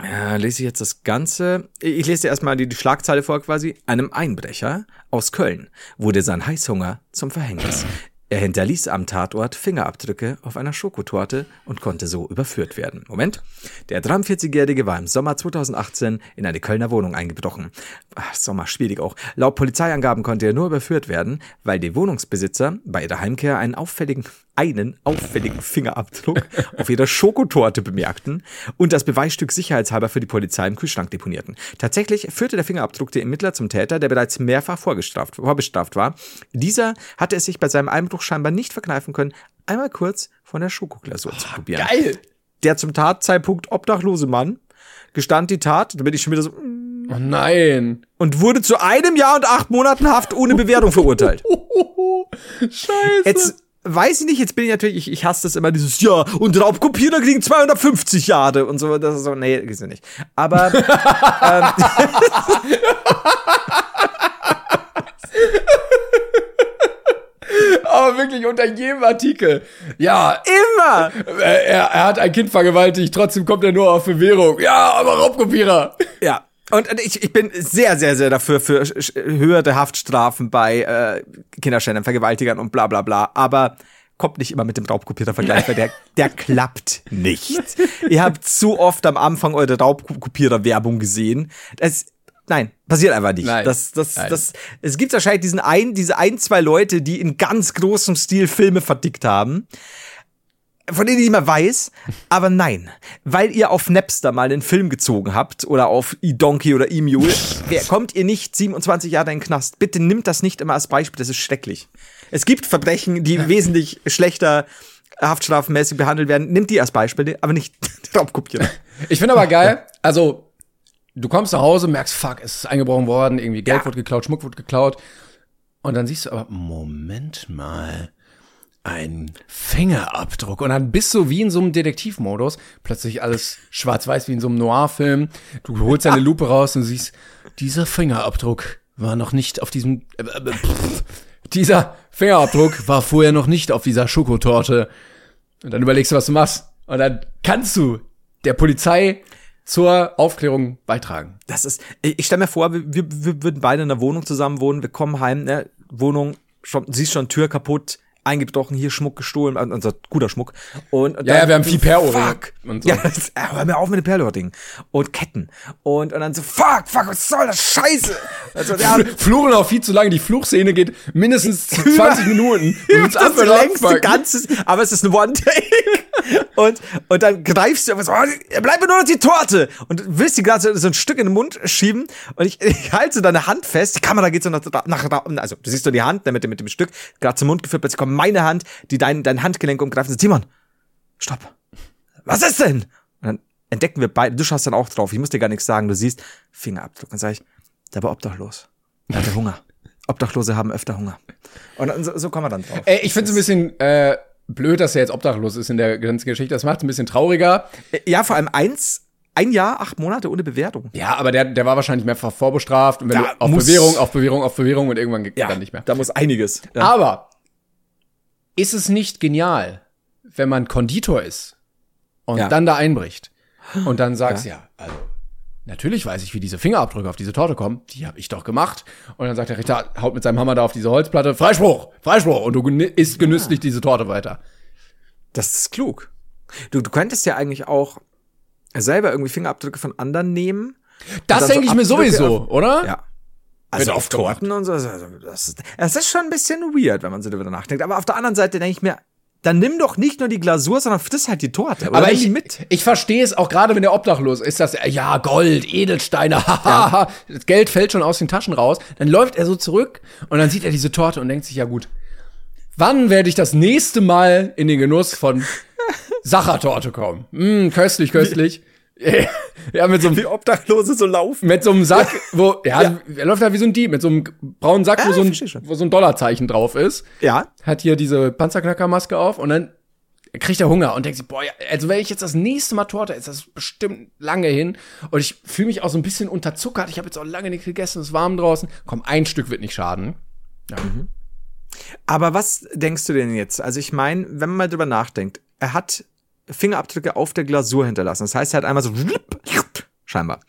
äh, lese ich jetzt das Ganze. Ich lese dir erstmal die, die Schlagzeile vor quasi. Einem Einbrecher aus Köln wurde sein Heißhunger zum Verhängnis. Er hinterließ am Tatort Fingerabdrücke auf einer Schokotorte und konnte so überführt werden. Moment. Der 43-Jährige war im Sommer 2018 in eine Kölner Wohnung eingebrochen. Ach, Sommer schwierig auch. Laut Polizeiangaben konnte er nur überführt werden, weil die Wohnungsbesitzer bei ihrer Heimkehr einen auffälligen, einen auffälligen Fingerabdruck auf ihrer Schokotorte bemerkten und das Beweisstück sicherheitshalber für die Polizei im Kühlschrank deponierten. Tatsächlich führte der Fingerabdruck der Ermittler zum Täter, der bereits mehrfach vorgestraft, vorbestraft war. Dieser hatte es sich bei seinem Einbruch scheinbar nicht verkneifen können, einmal kurz von der Schokoglasur zu probieren. Geil. Der zum Tatzeitpunkt obdachlose Mann gestand die Tat, da bin ich schon wieder so, Oh nein. und wurde zu einem Jahr und acht Monaten Haft ohne Bewährung verurteilt. Scheiße. Jetzt weiß ich nicht, jetzt bin ich natürlich, ich, ich hasse das immer, dieses Ja, und Raubkopierer kriegen 250 Jahre und so, das ist so, nee, ist ja nicht. Aber, Aber wirklich unter jedem Artikel. Ja, immer! äh, er, er hat ein Kind vergewaltigt, trotzdem kommt er nur auf Bewährung. Ja, aber Raubkopierer. Ja. Und ich, ich bin sehr, sehr, sehr dafür für höhere Haftstrafen bei äh, Kinderschändern, Vergewaltigern und bla bla bla. Aber kommt nicht immer mit dem Raubkopierer-Vergleich, weil der, der klappt nicht. Ihr habt zu oft am Anfang eure Raubkopierer-Werbung gesehen. Das, nein, passiert einfach nicht. Nein. Das, das, Nein. das, es gibt wahrscheinlich diesen ein, diese ein, zwei Leute, die in ganz großem Stil Filme verdickt haben. Von denen ich nicht mehr weiß, aber nein, weil ihr auf Napster mal einen Film gezogen habt oder auf eDonkey oder eMule, kommt ihr nicht 27 Jahre in den Knast? Bitte nimmt das nicht immer als Beispiel, das ist schrecklich. Es gibt Verbrechen, die wesentlich schlechter haftstrafenmäßig behandelt werden. Nimmt die als Beispiel, aber nicht Raubkopien. Ich finde aber geil, also du kommst nach Hause, merkst, fuck, es ist eingebrochen worden, irgendwie Geld Ja. wurde geklaut, Schmuck wurde geklaut. Und dann siehst du aber, Moment mal, ein Fingerabdruck. Und dann bist du wie in so einem Detektivmodus, plötzlich alles schwarz-weiß wie in so einem Noir-Film. Du holst deine Lupe raus und siehst, dieser Fingerabdruck war noch nicht auf diesem, äh, äh, pff, dieser Fingerabdruck war vorher noch nicht auf dieser Schokotorte. Und dann überlegst du, was du machst. Und dann kannst du der Polizei zur Aufklärung beitragen. Das ist, ich ich stell mir vor, wir, wir, wir würden beide in einer Wohnung zusammen wohnen, wir kommen heim, ne, Wohnung, schon, siehst schon, Tür kaputt, eingebrochen, hier Schmuck gestohlen, also guter Schmuck. Und, und Ja, ja, wir haben viel Perlohrringe Fuck. und so. Ja, das, äh, hör mir auf mit dem Perlohr-Ding. Und Ketten. Und, und dann so, fuck, fuck, was soll das Scheiße? Also, ja, Fluchen auch viel zu lange. Die Fluchszene geht mindestens 20 Minuten. das ist und längste ganzes, aber es ist ein One-Take. Und, und dann greifst du, was, oh, bleib mir nur noch die Torte. Und du willst die ganze so ein Stück in den Mund schieben. Und ich, ich halte so deine Hand fest. Die Kamera geht so nach, nach, also du siehst so die Hand ne, mit dem, mit dem Stück, gerade zum Mund geführt. Plötzlich kommt meine Hand, die dein, dein Handgelenk umgreift und sagt, Simon, stopp. Was ist denn? Und dann entdecken wir beide, du schaust dann auch drauf. Ich muss dir gar nichts sagen. Du siehst Fingerabdruck. Dann sage ich, der war obdachlos. Der hatte Hunger. Obdachlose haben öfter Hunger. Und so, so kommen wir dann drauf. Ey, ich finde es ein bisschen äh, blöd, dass er jetzt obdachlos ist in der ganzen Geschichte. Das macht es ein bisschen trauriger. Ja, vor allem eins, ein Jahr, acht Monate ohne Bewertung. Ja, aber der, der war wahrscheinlich mehrfach vorbestraft. Und wenn Da du auf muss- Bewährung, auf Bewährung, auf Bewährung und irgendwann geht dann nicht mehr. Da muss einiges. Ja. Aber ist es nicht genial, wenn man Konditor ist und Ja. dann da einbricht und dann sagst, ja, also natürlich weiß ich, wie diese Fingerabdrücke auf diese Torte kommen. Die habe ich doch gemacht. Und dann sagt der Richter, haut mit seinem Hammer da auf diese Holzplatte, Freispruch, Freispruch. Und du isst genüsslich diese Torte weiter. Das ist klug. Du, du könntest ja eigentlich auch selber irgendwie Fingerabdrücke von anderen nehmen. Das denke so ich mir sowieso, auf- oder? Ja. Also auf. Torten und so. Das, ist, das ist schon ein bisschen weird, wenn man so darüber nachdenkt. Aber auf der anderen Seite denke ich mir, dann nimm doch nicht nur die Glasur, sondern friss halt die Torte. Aber ich, mit. ich verstehe es auch gerade, wenn der obdachlos ist, dass er, ja, Gold, Edelsteine, hahaha, das Geld fällt schon aus den Taschen raus. Dann läuft er so zurück und dann sieht er diese Torte und denkt sich, ja gut, wann werde ich das nächste Mal in den Genuss von Sachertorte kommen? Mm, köstlich, köstlich. ja, mit so einem Wie Obdachlose so laufen. mit so einem Sack, wo, ja, er läuft halt wie so ein Dieb, mit so einem braunen Sack, wo, Ja, so ein, wo so ein Dollarzeichen drauf ist Ja. hat hier diese Panzerknackermaske auf und dann kriegt er Hunger und denkt sich, boah, ja, also wenn ich jetzt das nächste Mal Torte esse, das ist bestimmt lange hin und ich fühle mich auch so ein bisschen unterzuckert. Ich habe jetzt auch lange nichts gegessen, es ist warm draußen. Komm, ein Stück wird nicht schaden. Aber was denkst du denn jetzt? Also ich meine, wenn man mal drüber nachdenkt, er hat Fingerabdrücke auf der Glasur hinterlassen. Das heißt, er hat einmal so scheinbar.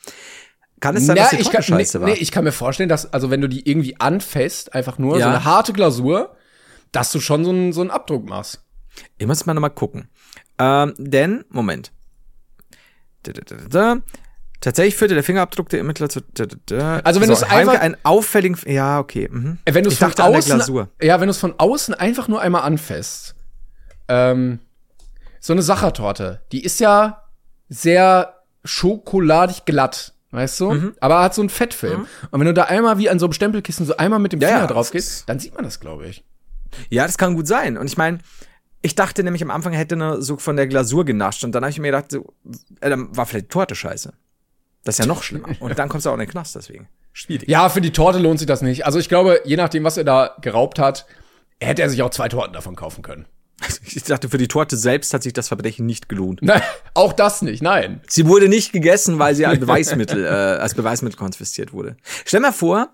Kann es sein, dass die ich kann, scheiße nee, war? nee, ich kann mir vorstellen, dass, also wenn du die irgendwie anfasst, einfach nur Ja. so eine harte Glasur, dass du schon so einen, so einen Abdruck machst. Ich muss mal nochmal gucken. Ähm, denn, Moment. Da, da, da, da. Tatsächlich führte der Fingerabdruck der Ermittler zu. Also wenn so, du's Heimke einfach- einen auffälligen. Ja, okay. Mhm. Äh, Wenn du es von außen, Glasur. ja, wenn du es von außen einfach nur einmal anfasst, ähm, so eine Sachertorte, die ist ja sehr schokoladig glatt, weißt du? Mhm. Aber hat so einen Fettfilm. Und wenn du da einmal wie an so einem Stempelkissen so einmal mit dem Ja, Finger ja, drauf das gehst, dann sieht man das, glaube ich. Ja, das kann gut sein. Und ich meine, ich dachte nämlich am Anfang, er hätte nur so von der Glasur genascht. Und dann habe ich mir gedacht, so, äh, dann war vielleicht die Torte scheiße. Das ist ja noch schlimmer. Und dann kommst du auch in den Knast deswegen. Schwierig. Ja, für die Torte lohnt sich das nicht. Also ich glaube, je nachdem, was er da geraubt hat, hätte er sich auch zwei Torten davon kaufen können. Ich dachte, für die Torte selbst hat sich das Verbrechen nicht gelohnt. Nein, auch das nicht, nein. Sie wurde nicht gegessen, weil sie als Beweismittel, äh, als Beweismittel konfisziert wurde. Stell mal vor,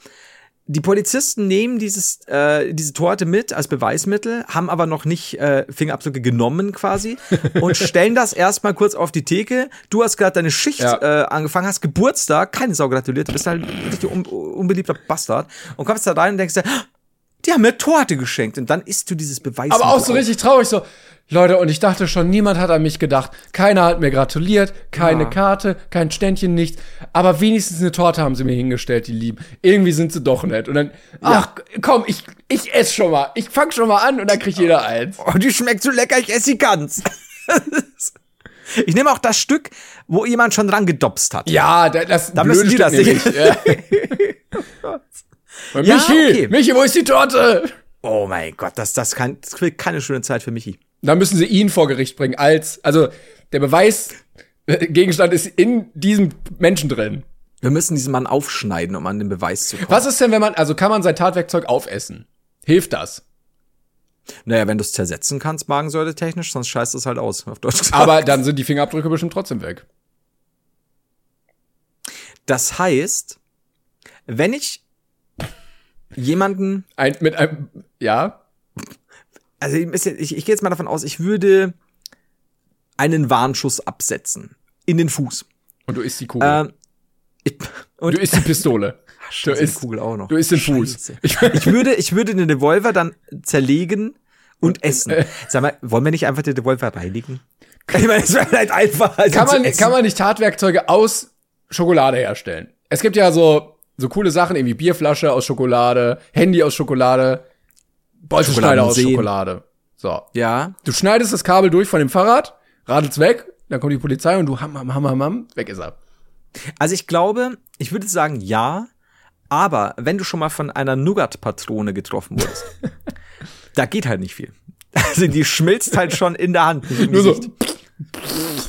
die Polizisten nehmen dieses, äh, diese Torte mit als Beweismittel, haben aber noch nicht äh, Fingerabdrücke genommen quasi und stellen das erstmal kurz auf die Theke. Du hast gerade deine Schicht Ja. äh, angefangen, hast Geburtstag, keine Sau gratuliert, du bist halt ein richtig un unbeliebter Bastard und kommst da rein und denkst dir, "Ah, die haben mir Torte geschenkt und dann isst du dieses Beweismittel. Aber auch so richtig traurig, so, Leute, und ich dachte schon, niemand hat an mich gedacht. Keiner hat mir gratuliert, keine Ja. Karte, kein Ständchen, nichts. Aber wenigstens eine Torte haben sie mir hingestellt, die Lieben. Irgendwie sind sie doch nett. Und dann, ach, komm, ich, ich ess schon mal. Ich fang schon mal an und dann kriegt jeder eins. Oh, die schmeckt so lecker, ich esse sie ganz. ich nehme auch das Stück, wo jemand schon dran gedopst hat. Ja, da- das Da müssen die das nicht. Ja. Ja, Michi, okay. Michi, wo ist die Torte? Oh mein Gott, das, das, kann, das wird keine schöne Zeit für Michi. Da müssen sie ihn vor Gericht bringen als, also der Beweisgegenstand ist in diesem Menschen drin. Wir müssen diesen Mann aufschneiden, um an den Beweis zu kommen. Was ist denn, wenn man, also kann man sein Tatwerkzeug aufessen? Hilft das? Naja, wenn du es zersetzen kannst, Magensäure technisch, sonst scheißt es halt aus, auf Deutsch gesagt. Aber dann sind die Fingerabdrücke bestimmt trotzdem weg. Das heißt, wenn ich jemanden, Ein, mit einem, ja, also bisschen- ich, ich gehe jetzt mal davon aus, ich würde einen Warnschuss absetzen in den Fuß. und du isst die Kugel. Ähm, ich, und du isst die Pistole. du Scheiße, die isst, Kugel auch noch. Du isst den Fuß. Ich, Ich würde, ich würde den Revolver dann zerlegen und essen. Sag mal, wollen wir nicht einfach den Revolver reinigen? Ich meine, es wäre vielleicht einfacher. als kann, man, kann man nicht Tatwerkzeuge aus Schokolade herstellen? Es gibt ja so, so coole Sachen, irgendwie Bierflasche aus Schokolade, Handy aus Schokolade, Bolzenschneider aus. Schokolade. So. Ja, Du schneidest das Kabel durch von dem Fahrrad, radelst weg, dann kommt die Polizei und du ham, ham, ham, ham, ham, weg ist er. also ich glaube, ich würde sagen ja, aber wenn du schon mal von einer Nougat-Patrone getroffen wurdest, da geht halt nicht viel. Also die schmilzt halt schon in der Hand. Nur so. Und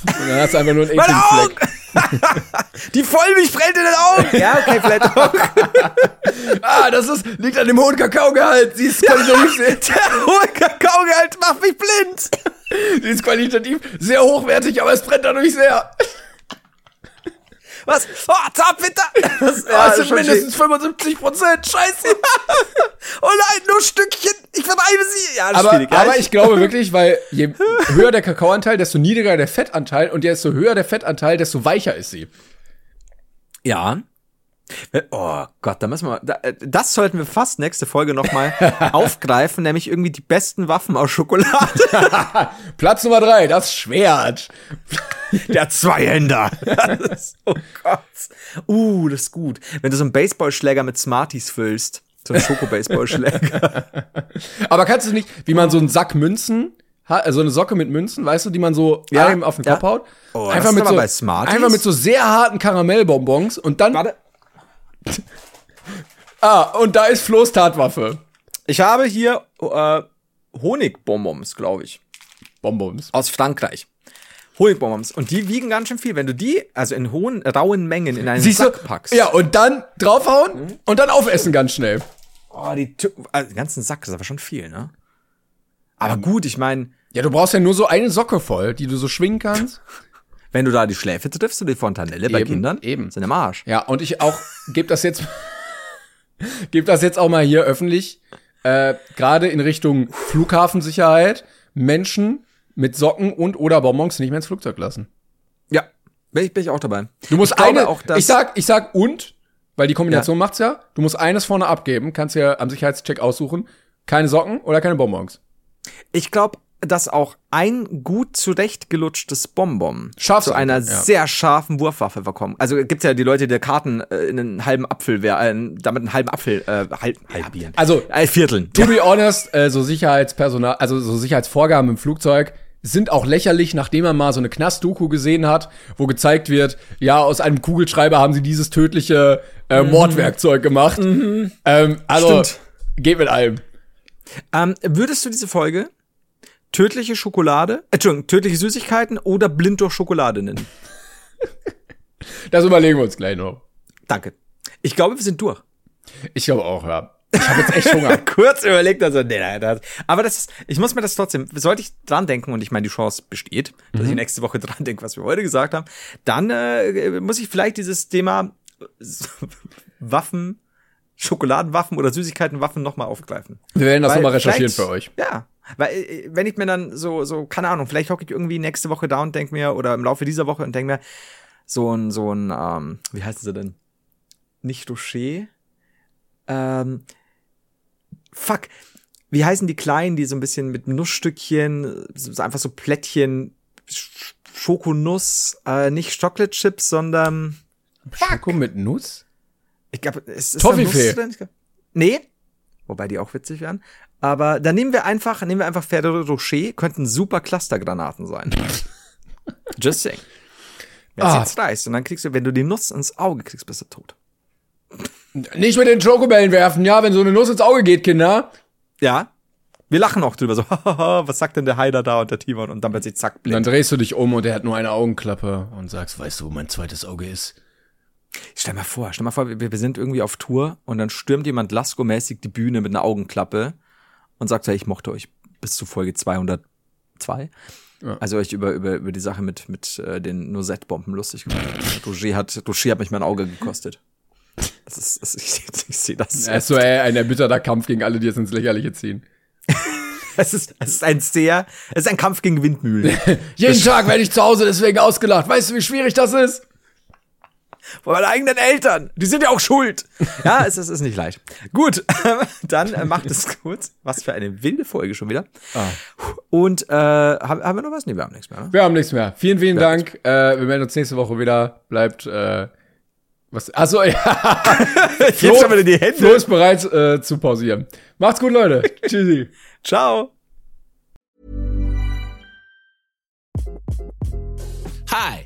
dann hast du einfach nur einen! Fleck. Die Vollmilch brennt in den Augen! Ja, okay, vielleicht auch. Ah, das ist, liegt an dem hohen Kakaogehalt. Sie ist qualitativ sehr, Der hohe Kakaogehalt macht mich blind! sie ist qualitativ sehr hochwertig, aber es brennt dadurch sehr. Was? Oh, Zartbitter! Das, Ja, es sind mindestens 75 Prozent. Scheiße. Oh nein, nur Stückchen. Ich vertreibe sie. Ja, aber. Ja, aber ich glaube wirklich, weil je höher der Kakaoanteil, desto niedriger der Fettanteil und desto höher der Fettanteil, desto weicher ist sie. Ja. Oh Gott, da müssen wir. äh, Das sollten wir fast nächste Folge nochmal aufgreifen, nämlich irgendwie die besten Waffen aus Schokolade. Platz Nummer drei, das Schwert. Der Zweihänder. Ist- oh Gott. Uh, das ist gut. Wenn du so einen Baseballschläger mit Smarties füllst. So einen Schoko-Baseballschläger. Aber kannst du nicht, wie man so einen Sack Münzen, hat, also eine Socke mit Münzen, weißt du, die man so Ja, einem auf den ja. Kopf haut? Oh, einfach, mit so, einfach mit so sehr harten Karamellbonbons und dann, Warte. ah, und da ist Flo's Tatwaffe. Ich habe hier äh, Honigbonbons, glaube ich. Bonbons. Aus Frankreich. Honigbonbons. Und die wiegen ganz schön viel. Wenn du die, also in hohen, rauen Mengen in einen Siehst du? Sack packst. Ja, und dann draufhauen und dann aufessen ganz schnell. Oh, die, also den ganzen Sack, das ist aber schon viel, ne? Aber gut, ich meine, Ja, du brauchst ja nur so eine Socke voll, die du so schwingen kannst. wenn du da die Schläfe triffst oder die Fontanelle bei Eben, Kindern, eben. sind im Arsch. Ja, und ich auch, geb das jetzt, geb das jetzt auch mal hier öffentlich, äh, gerade in Richtung Flughafensicherheit, Menschen mit Socken und oder Bonbons nicht mehr ins Flugzeug lassen. Ja, bin ich, bin ich auch dabei. Du musst Ich eine, auch, ich sag, ich sag und, weil die Kombination macht's ja, du musst eines vorne abgeben, kannst ja am Sicherheitscheck aussuchen, keine Socken oder keine Bonbons. Ich glaube, dass auch ein gut zurechtgelutschtes Bonbon Scharf zu einer ja. sehr scharfen Wurfwaffe verkommen. Also gibt's ja die Leute, die Karten äh, in einen halben Apfel, wer, äh, damit einen halben Apfel äh, halb, halbieren. Also, äh, Vierteln. To be honest, äh, so Sicherheitspersonal, also so Sicherheitsvorgaben im Flugzeug sind auch lächerlich, nachdem man mal so eine Knast-Doku gesehen hat, wo gezeigt wird, ja, aus einem Kugelschreiber haben sie dieses tödliche äh, Mordwerkzeug gemacht. Ähm, also, Stimmt. geht mit allem. Ähm, würdest du diese Folge tödliche Schokolade, äh, Entschuldigung, tödliche Süßigkeiten oder blind durch Schokolade nennen? Das überlegen wir uns gleich noch. Danke. Ich glaube, wir sind durch. Ich glaube auch, ja. Ich habe jetzt echt Hunger. Kurz überlegt, also, nee, nein, das, aber das ist, ich muss mir das trotzdem, sollte ich dran denken und ich meine, die Chance besteht, dass ich nächste Woche dran denke, was wir heute gesagt haben, dann äh, muss ich vielleicht dieses Thema Waffen, Schokoladenwaffen oder Süßigkeitenwaffen nochmal aufgreifen. Wir werden das nochmal recherchieren für euch. Ja, weil äh, wenn ich mir dann so, so, keine Ahnung, vielleicht hocke ich irgendwie nächste Woche da und denk mir, oder im Laufe dieser Woche und denk mir, so ein, so ein, ähm, wie heißen sie denn? Nicht Rocher? Ähm, fuck. Wie heißen die kleinen, die so ein bisschen mit Nussstückchen, so einfach so Plättchen, Sch- Schokonuss, äh, nicht Chocolate Chips, sondern Schoko mit Nuss? ich glaube, es ist Toffifee. Nuss drin? Nee. Wobei die auch witzig wären. Aber dann nehmen wir einfach, nehmen wir einfach Ferrero Rocher, könnten super Clustergranaten sein. Just saying. Wenn Ah. jetzt reißt und dann kriegst du, wenn du die Nuss ins Auge kriegst, bist du tot. Nicht mit den Schokobällen werfen, ja, wenn so eine Nuss ins Auge geht, Kinder. Ja. Wir lachen auch drüber, so, was sagt denn der Heider da und der Timon? Und dann wird sie zack Und dann blind. drehst du dich um und er hat nur eine Augenklappe und sagst, weißt du, wo mein zweites Auge ist? Stell mal vor, stell mal vor, wir, wir sind irgendwie auf Tour und dann stürmt jemand Lasko-mäßig die Bühne mit einer Augenklappe und sagt, hey, ich mochte euch bis zu Folge 202. Ja. Also euch über, über, über die Sache mit, mit äh, den Noisette-Bomben lustig gemacht. Roger hat, Roger hat mich mein Auge gekostet. Das ist, das, ich, ich sehe das. Ist so ey, ein erbitterter Kampf gegen alle, die es ins Lächerliche ziehen. Es ist, es ist ein sehr, es ist ein Kampf gegen Windmühlen. Jeden Tag werde ich zu Hause deswegen ausgelacht. Weißt du, wie schwierig das ist? Von meinen eigenen Eltern. Die sind ja auch schuld. Ja, es ist, es ist nicht leicht. Gut, dann äh, macht es gut. Was für eine wilde Folge schon wieder. Und äh, haben, haben wir noch was? Nee, wir haben nichts mehr. Ne? Wir haben nichts mehr. Vielen, vielen Dank. Äh, wir melden uns nächste Woche wieder. Bleibt, äh, was, achso, ja. Jetzt schon wieder die Hände. Flo ist bereit äh, zu pausieren. Macht's gut, Leute. Tschüssi. Ciao. Hi,